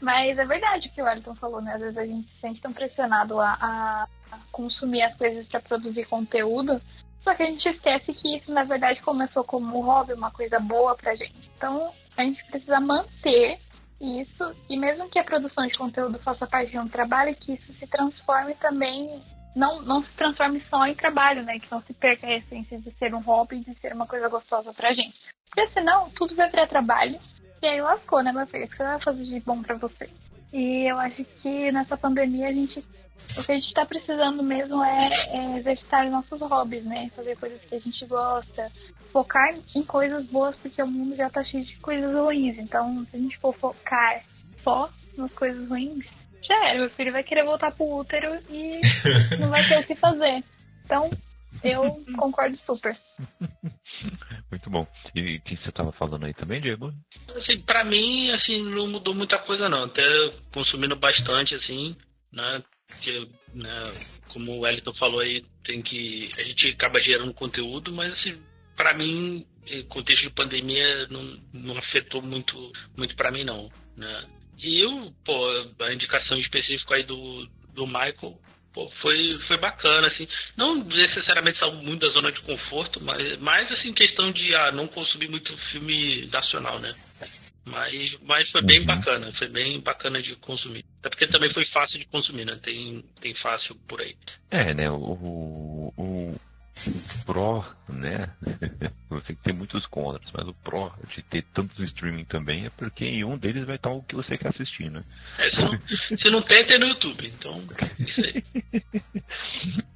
Mas é verdade o que o Wellington falou, né? Às vezes a gente se sente tão pressionado a, a consumir as coisas para produzir conteúdo, só que a gente esquece que isso, na verdade, começou como um hobby, uma coisa boa pra gente. Então, a gente precisa manter isso, e mesmo que a produção de conteúdo faça parte de um trabalho, que isso se transforme também, não, não se transforme só em trabalho, né? Que não se perca a essência de ser um hobby, de ser uma coisa gostosa pra gente. Porque senão, tudo vai virar trabalho, e aí lascou, né, meu filho? O que você vai fazer de bom pra você? E eu acho que nessa pandemia a gente o que a gente está precisando mesmo é, é, exercitar os nossos hobbies, né? Fazer coisas que a gente gosta, focar em coisas boas, porque o mundo já tá cheio de coisas ruins. Então, se a gente for focar só nas coisas ruins, já era. Meu filho vai querer voltar pro útero e não vai ter o que fazer. Então, eu concordo super. Muito bom. E o que você estava falando aí também, Diego? Assim, pra mim, assim, não mudou muita coisa não. Até consumindo bastante, assim, né? que, né, como o Wellington falou aí, tem que. A gente acaba gerando conteúdo, mas assim, para mim, contexto de pandemia não, não afetou muito, muito para mim não, né? E eu, pô, a indicação específica aí do, do Michael, pô, foi, foi bacana, assim. Não necessariamente saiu muito da zona de conforto, mas mais assim, questão de ah, não consumir muito filme nacional, né? Mas, mas foi bem uhum. bacana, foi bem bacana de consumir. Até porque também foi fácil de consumir, né? Tem, tem fácil por aí. É, né? O, o, pró, né? você tem muitos contras, mas o pró de ter tantos streaming também é porque em um deles vai estar o que você quer assistir, né? É, se, não, se não tem, tem no YouTube, então.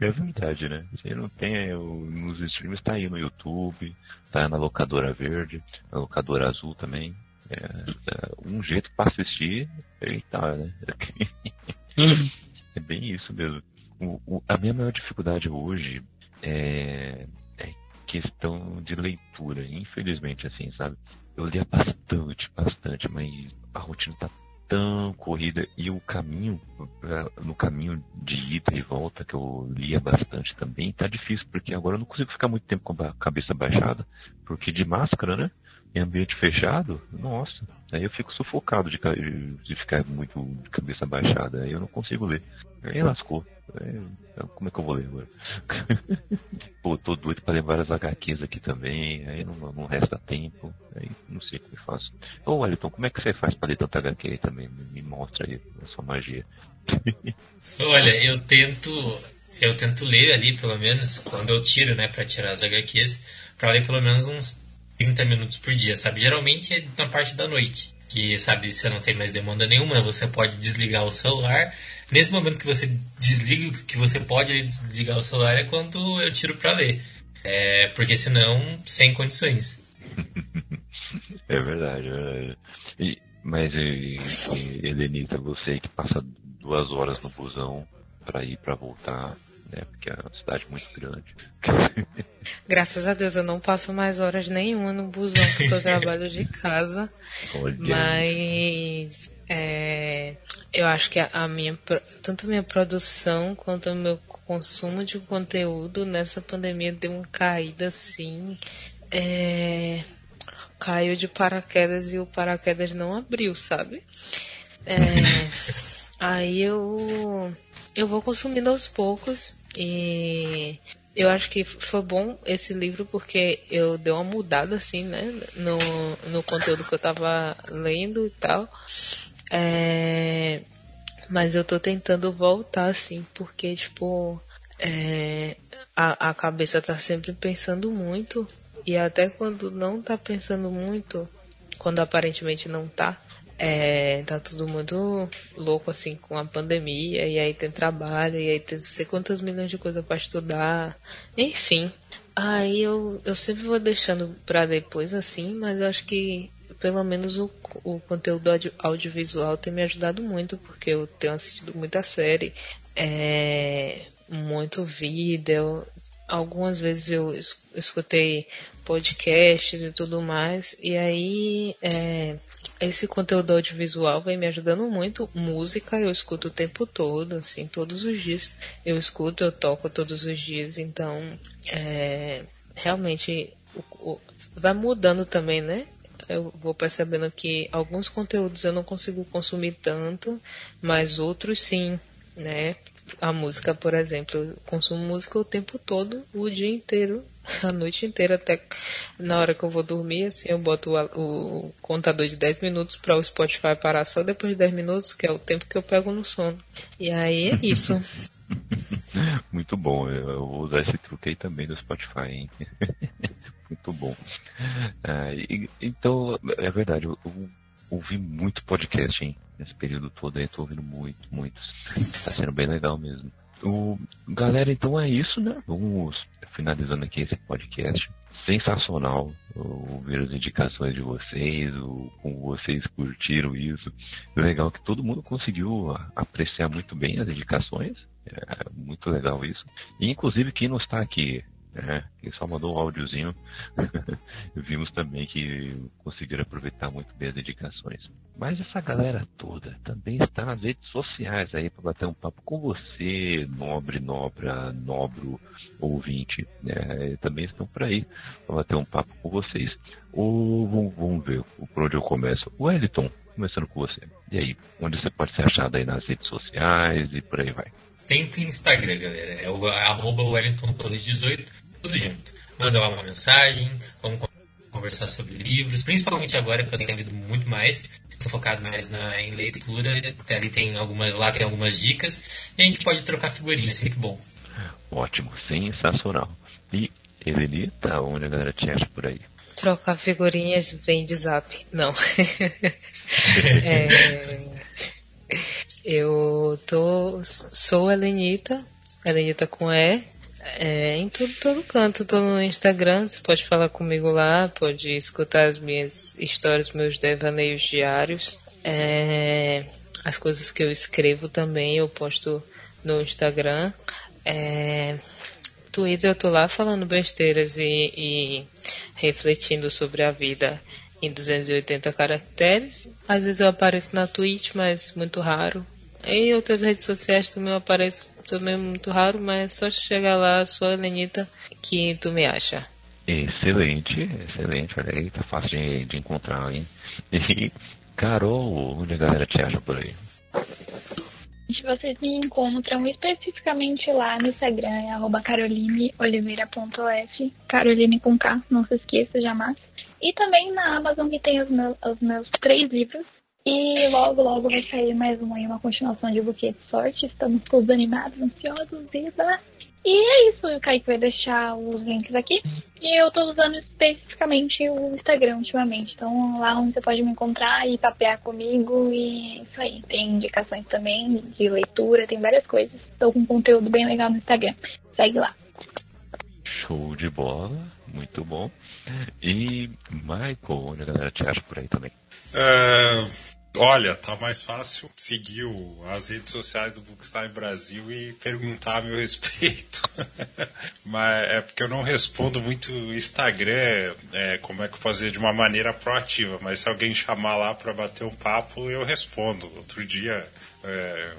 É verdade, né? Se não tem é, nos streams, tá aí no YouTube, tá na locadora verde, na locadora azul também. É, é um jeito para assistir, ele tá, né? Uhum. É bem isso mesmo. O, o, a minha maior dificuldade hoje é, é questão de leitura, infelizmente, assim, sabe? Eu lia bastante, bastante, mas a rotina tá tão corrida e o caminho, no caminho de ida e volta, que eu lia bastante também, tá difícil, porque agora eu não consigo ficar muito tempo com a cabeça baixada, porque de máscara, né? Em ambiente fechado, nossa, aí eu fico sufocado de, de ficar muito de cabeça baixada, aí eu não consigo ler. Aí lascou. É, como é que eu vou ler agora? Pô, tô doido pra ler várias HQs aqui também, aí não, não resta tempo, aí não sei como eu faço. Ô Wellington, como é que você faz pra ler tanta HQ aí também? Me mostra aí a sua magia. Olha, eu tento. Eu tento ler ali, pelo menos, quando eu tiro, né, pra tirar as HQs, pra ler pelo menos uns 30 minutos por dia, sabe? Geralmente é na parte da noite. Que, sabe, você não tem mais demanda nenhuma, você pode desligar o celular Nesse momento que você desliga, que você pode desligar o celular é quando eu tiro para ler. É, porque senão, sem condições. é verdade, é verdade. E, mas, e, e, Helenita, você que passa duas horas no busão para ir para voltar, né? Porque é uma cidade muito grande. Graças a Deus eu não passo mais horas nenhuma no busão porque eu trabalho de casa. Olha. Mas é, eu acho que a, a, minha tanto a minha produção quanto o meu consumo de conteúdo nessa pandemia deu uma caída assim. É, caiu de paraquedas e o paraquedas não abriu, sabe? É, aí eu eu vou consumindo aos poucos e eu acho que foi bom esse livro porque eu dei uma mudada assim, né, no, no conteúdo que eu tava lendo e tal. É, mas eu tô tentando voltar, assim, porque, tipo, é, a, a cabeça tá sempre pensando muito. E até quando não tá pensando muito, quando aparentemente não tá, é, tá tudo muito louco, assim, com a pandemia. E aí tem trabalho, e aí tem não sei quantas milhões de coisas para estudar. Enfim. Aí eu, eu sempre vou deixando pra depois, assim, mas eu acho que pelo menos o, o conteúdo audio, audiovisual tem me ajudado muito, porque eu tenho assistido muita série, é, muito vídeo. Algumas vezes eu escutei podcasts e tudo mais, e aí é, esse conteúdo audiovisual vem me ajudando muito. Música eu escuto o tempo todo, assim, todos os dias. Eu escuto, eu toco todos os dias, então é, realmente o, o, vai mudando também, né? Eu vou percebendo que alguns conteúdos eu não consigo consumir tanto, mas outros sim, né? A música, por exemplo, eu consumo música o tempo todo, o dia inteiro, a noite inteira, até na hora que eu vou dormir, assim, eu boto o, o contador de 10 minutos para o Spotify parar só depois de 10 minutos, que é o tempo que eu pego no sono. E aí é isso. Muito bom, eu vou usar esse truque aí também do Spotify, hein? Muito bom. É, e, então, é verdade, eu, eu, ouvi muito podcast, hein? Nesse período todo aí, tô ouvindo muito, muito. Tá sendo bem legal mesmo. O, galera, então é isso, né? Vamos finalizando aqui esse podcast. Sensacional ouvir as indicações de vocês, o, como vocês curtiram isso. Legal que todo mundo conseguiu apreciar muito bem as indicações. É muito legal isso. E, inclusive, quem não está aqui É, quem só mandou um áudiozinho, vimos também que conseguiram aproveitar muito bem as indicações. Mas essa galera toda também está nas redes sociais aí para bater um papo com você, nobre, nobra, nobro ouvinte. Né? Também estão por aí para bater um papo com vocês. Ou vamos, vamos ver por onde eu começo. Wellington, começando com você. E aí, onde você pode ser achado aí nas redes sociais e por aí vai? Tem Instagram, galera. É o arroba Wellington 18 tudo junto. Manda lá uma mensagem, vamos conversar sobre livros, principalmente agora que eu tenho lido muito mais. Estou focado mais na, em leitura, ali tem algumas, lá tem algumas dicas e a gente pode trocar figurinhas, que bom. Ótimo, sensacional. E Evelita, onde a galera te acha por aí? Trocar figurinhas vem de zap. Não. é, eu tô, sou Helenita, Helenita com E, é, em tudo, todo canto. Tô no Instagram, você pode falar comigo lá, pode escutar as minhas histórias, meus devaneios diários. É, as coisas que eu escrevo também eu posto no Instagram. É, Twitter eu tô lá falando besteiras e, e refletindo sobre a vida em 280 caracteres. Às vezes eu apareço na Twitch, mas muito raro. Em outras redes sociais também eu apareço também muito raro, mas é só chegar lá, sua Helenita, que tu me acha. Excelente, excelente. Olha aí, tá fácil de, de encontrar, hein? E, Carol, onde a galera te acha por aí? Vocês me encontram especificamente lá no Instagram, é arroba carolineoliveira.f, Caroline com K, não se esqueça jamais. E também na Amazon que tem os meus, os meus três livros, e logo, logo vai sair mais uma, uma continuação de Buquê de Sorte. Estamos todos animados, ansiosos blá. E é isso, o Kaique vai deixar os links aqui. E eu tô usando especificamente o Instagram ultimamente. Então lá onde você pode me encontrar e papear comigo. E é isso aí. Tem indicações também de leitura, tem várias coisas. Estou com conteúdo bem legal no Instagram. Segue lá. Show de bola, muito bom. E Michael, onde a galera te acha por aí também? Uh, Olha, tá mais fácil seguir as redes sociais do Bookstime Brasil e perguntar a meu respeito. Mas é porque eu não respondo muito Instagram, é, como é que eu fazer de uma maneira proativa. Mas se alguém chamar lá para bater um papo, eu respondo. Outro dia, é,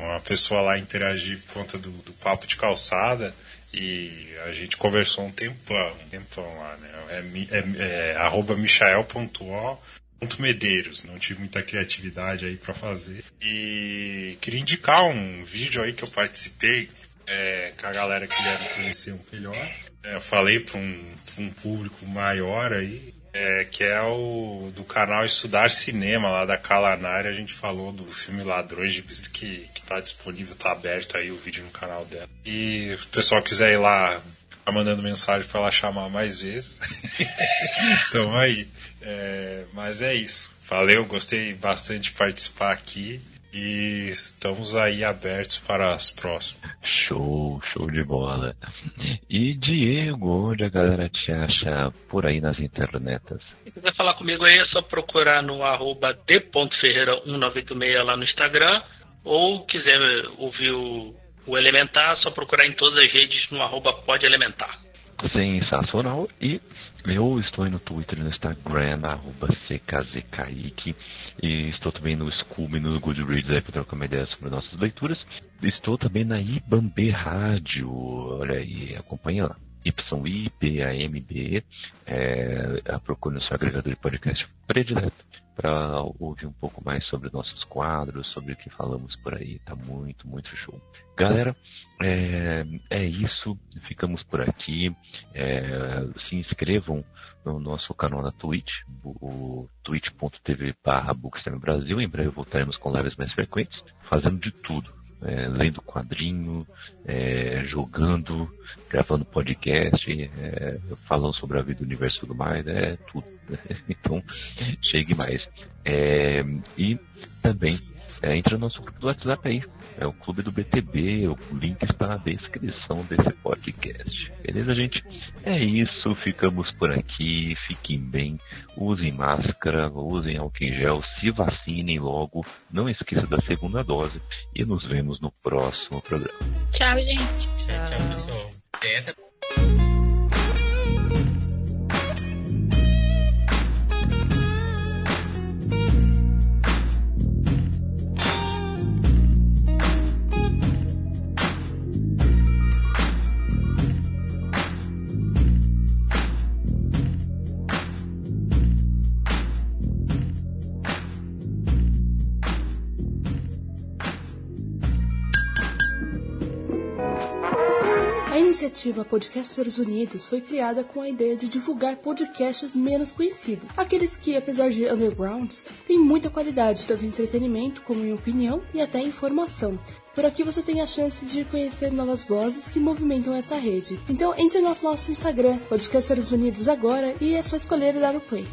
uma pessoa lá interagir por conta do, do papo de calçada e a gente conversou um tempão, um tempão lá, né? É, é, é arroba michael.o Ponto Medeiros, não tive muita criatividade aí para fazer. E queria indicar um vídeo aí que eu participei é, com a galera que queria me conhecer um melhor. É, eu falei para um, um, público maior aí, é, que é o do canal Estudar Cinema lá da Calanari. A gente falou do filme Ladrões de Vista que, que tá disponível, tá aberto aí o vídeo no canal dela. E o pessoal quiser ir lá tá mandando mensagem para ela chamar mais vezes. então aí. É, mas é isso. Valeu, gostei bastante de participar aqui e estamos aí abertos para as próximas. Show, show de bola. E Diego, onde a galera te acha por aí nas internetas? Se quiser falar comigo aí é só procurar no arroba d.ferreira1986 lá no Instagram ou quiser ouvir o, o Elementar, é só procurar em todas as redes no arroba. Sensacional. E eu estou aí no Twitter e no Instagram, arroba CKZKaique. E estou também no Scooby, no Goodreads aí para trocar uma ideia sobre nossas leituras. Estou também na Ibambe Rádio. Olha aí, acompanha lá. YIPAMB. É, procure no seu agregador de podcast predileto para ouvir um pouco mais sobre nossos quadros, sobre o que falamos por aí. Tá muito, muito show. Galera, é, é isso. Ficamos por aqui. É, se inscrevam no nosso canal na Twitch, o twitch.tv barra Brasil. Em breve voltaremos com lives mais frequentes, fazendo de tudo. É, lendo quadrinho, é, jogando, gravando podcast, é, falando sobre a vida, do universo e tudo mais, é tudo. então, chegue mais. É, e também é, entra no nosso grupo do WhatsApp aí. É o Clube do BTB. O link está na descrição desse podcast. Beleza, gente? É isso. Ficamos por aqui. Fiquem bem. Usem máscara. Usem álcool em gel. Se vacinem logo. Não esqueça da segunda dose. E nos vemos no próximo programa. Tchau, gente. Tchau, tchau, pessoal. Até. Iniciativa Podcasters Unidos foi criada com a ideia de divulgar podcasts menos conhecidos, aqueles que, apesar de undergrounds, têm muita qualidade, tanto em entretenimento como em opinião e até informação. Por aqui você tem a chance de conhecer novas vozes que movimentam essa rede. Então entre no nosso Instagram, Podcasters Unidos agora, e é só escolher e dar o play.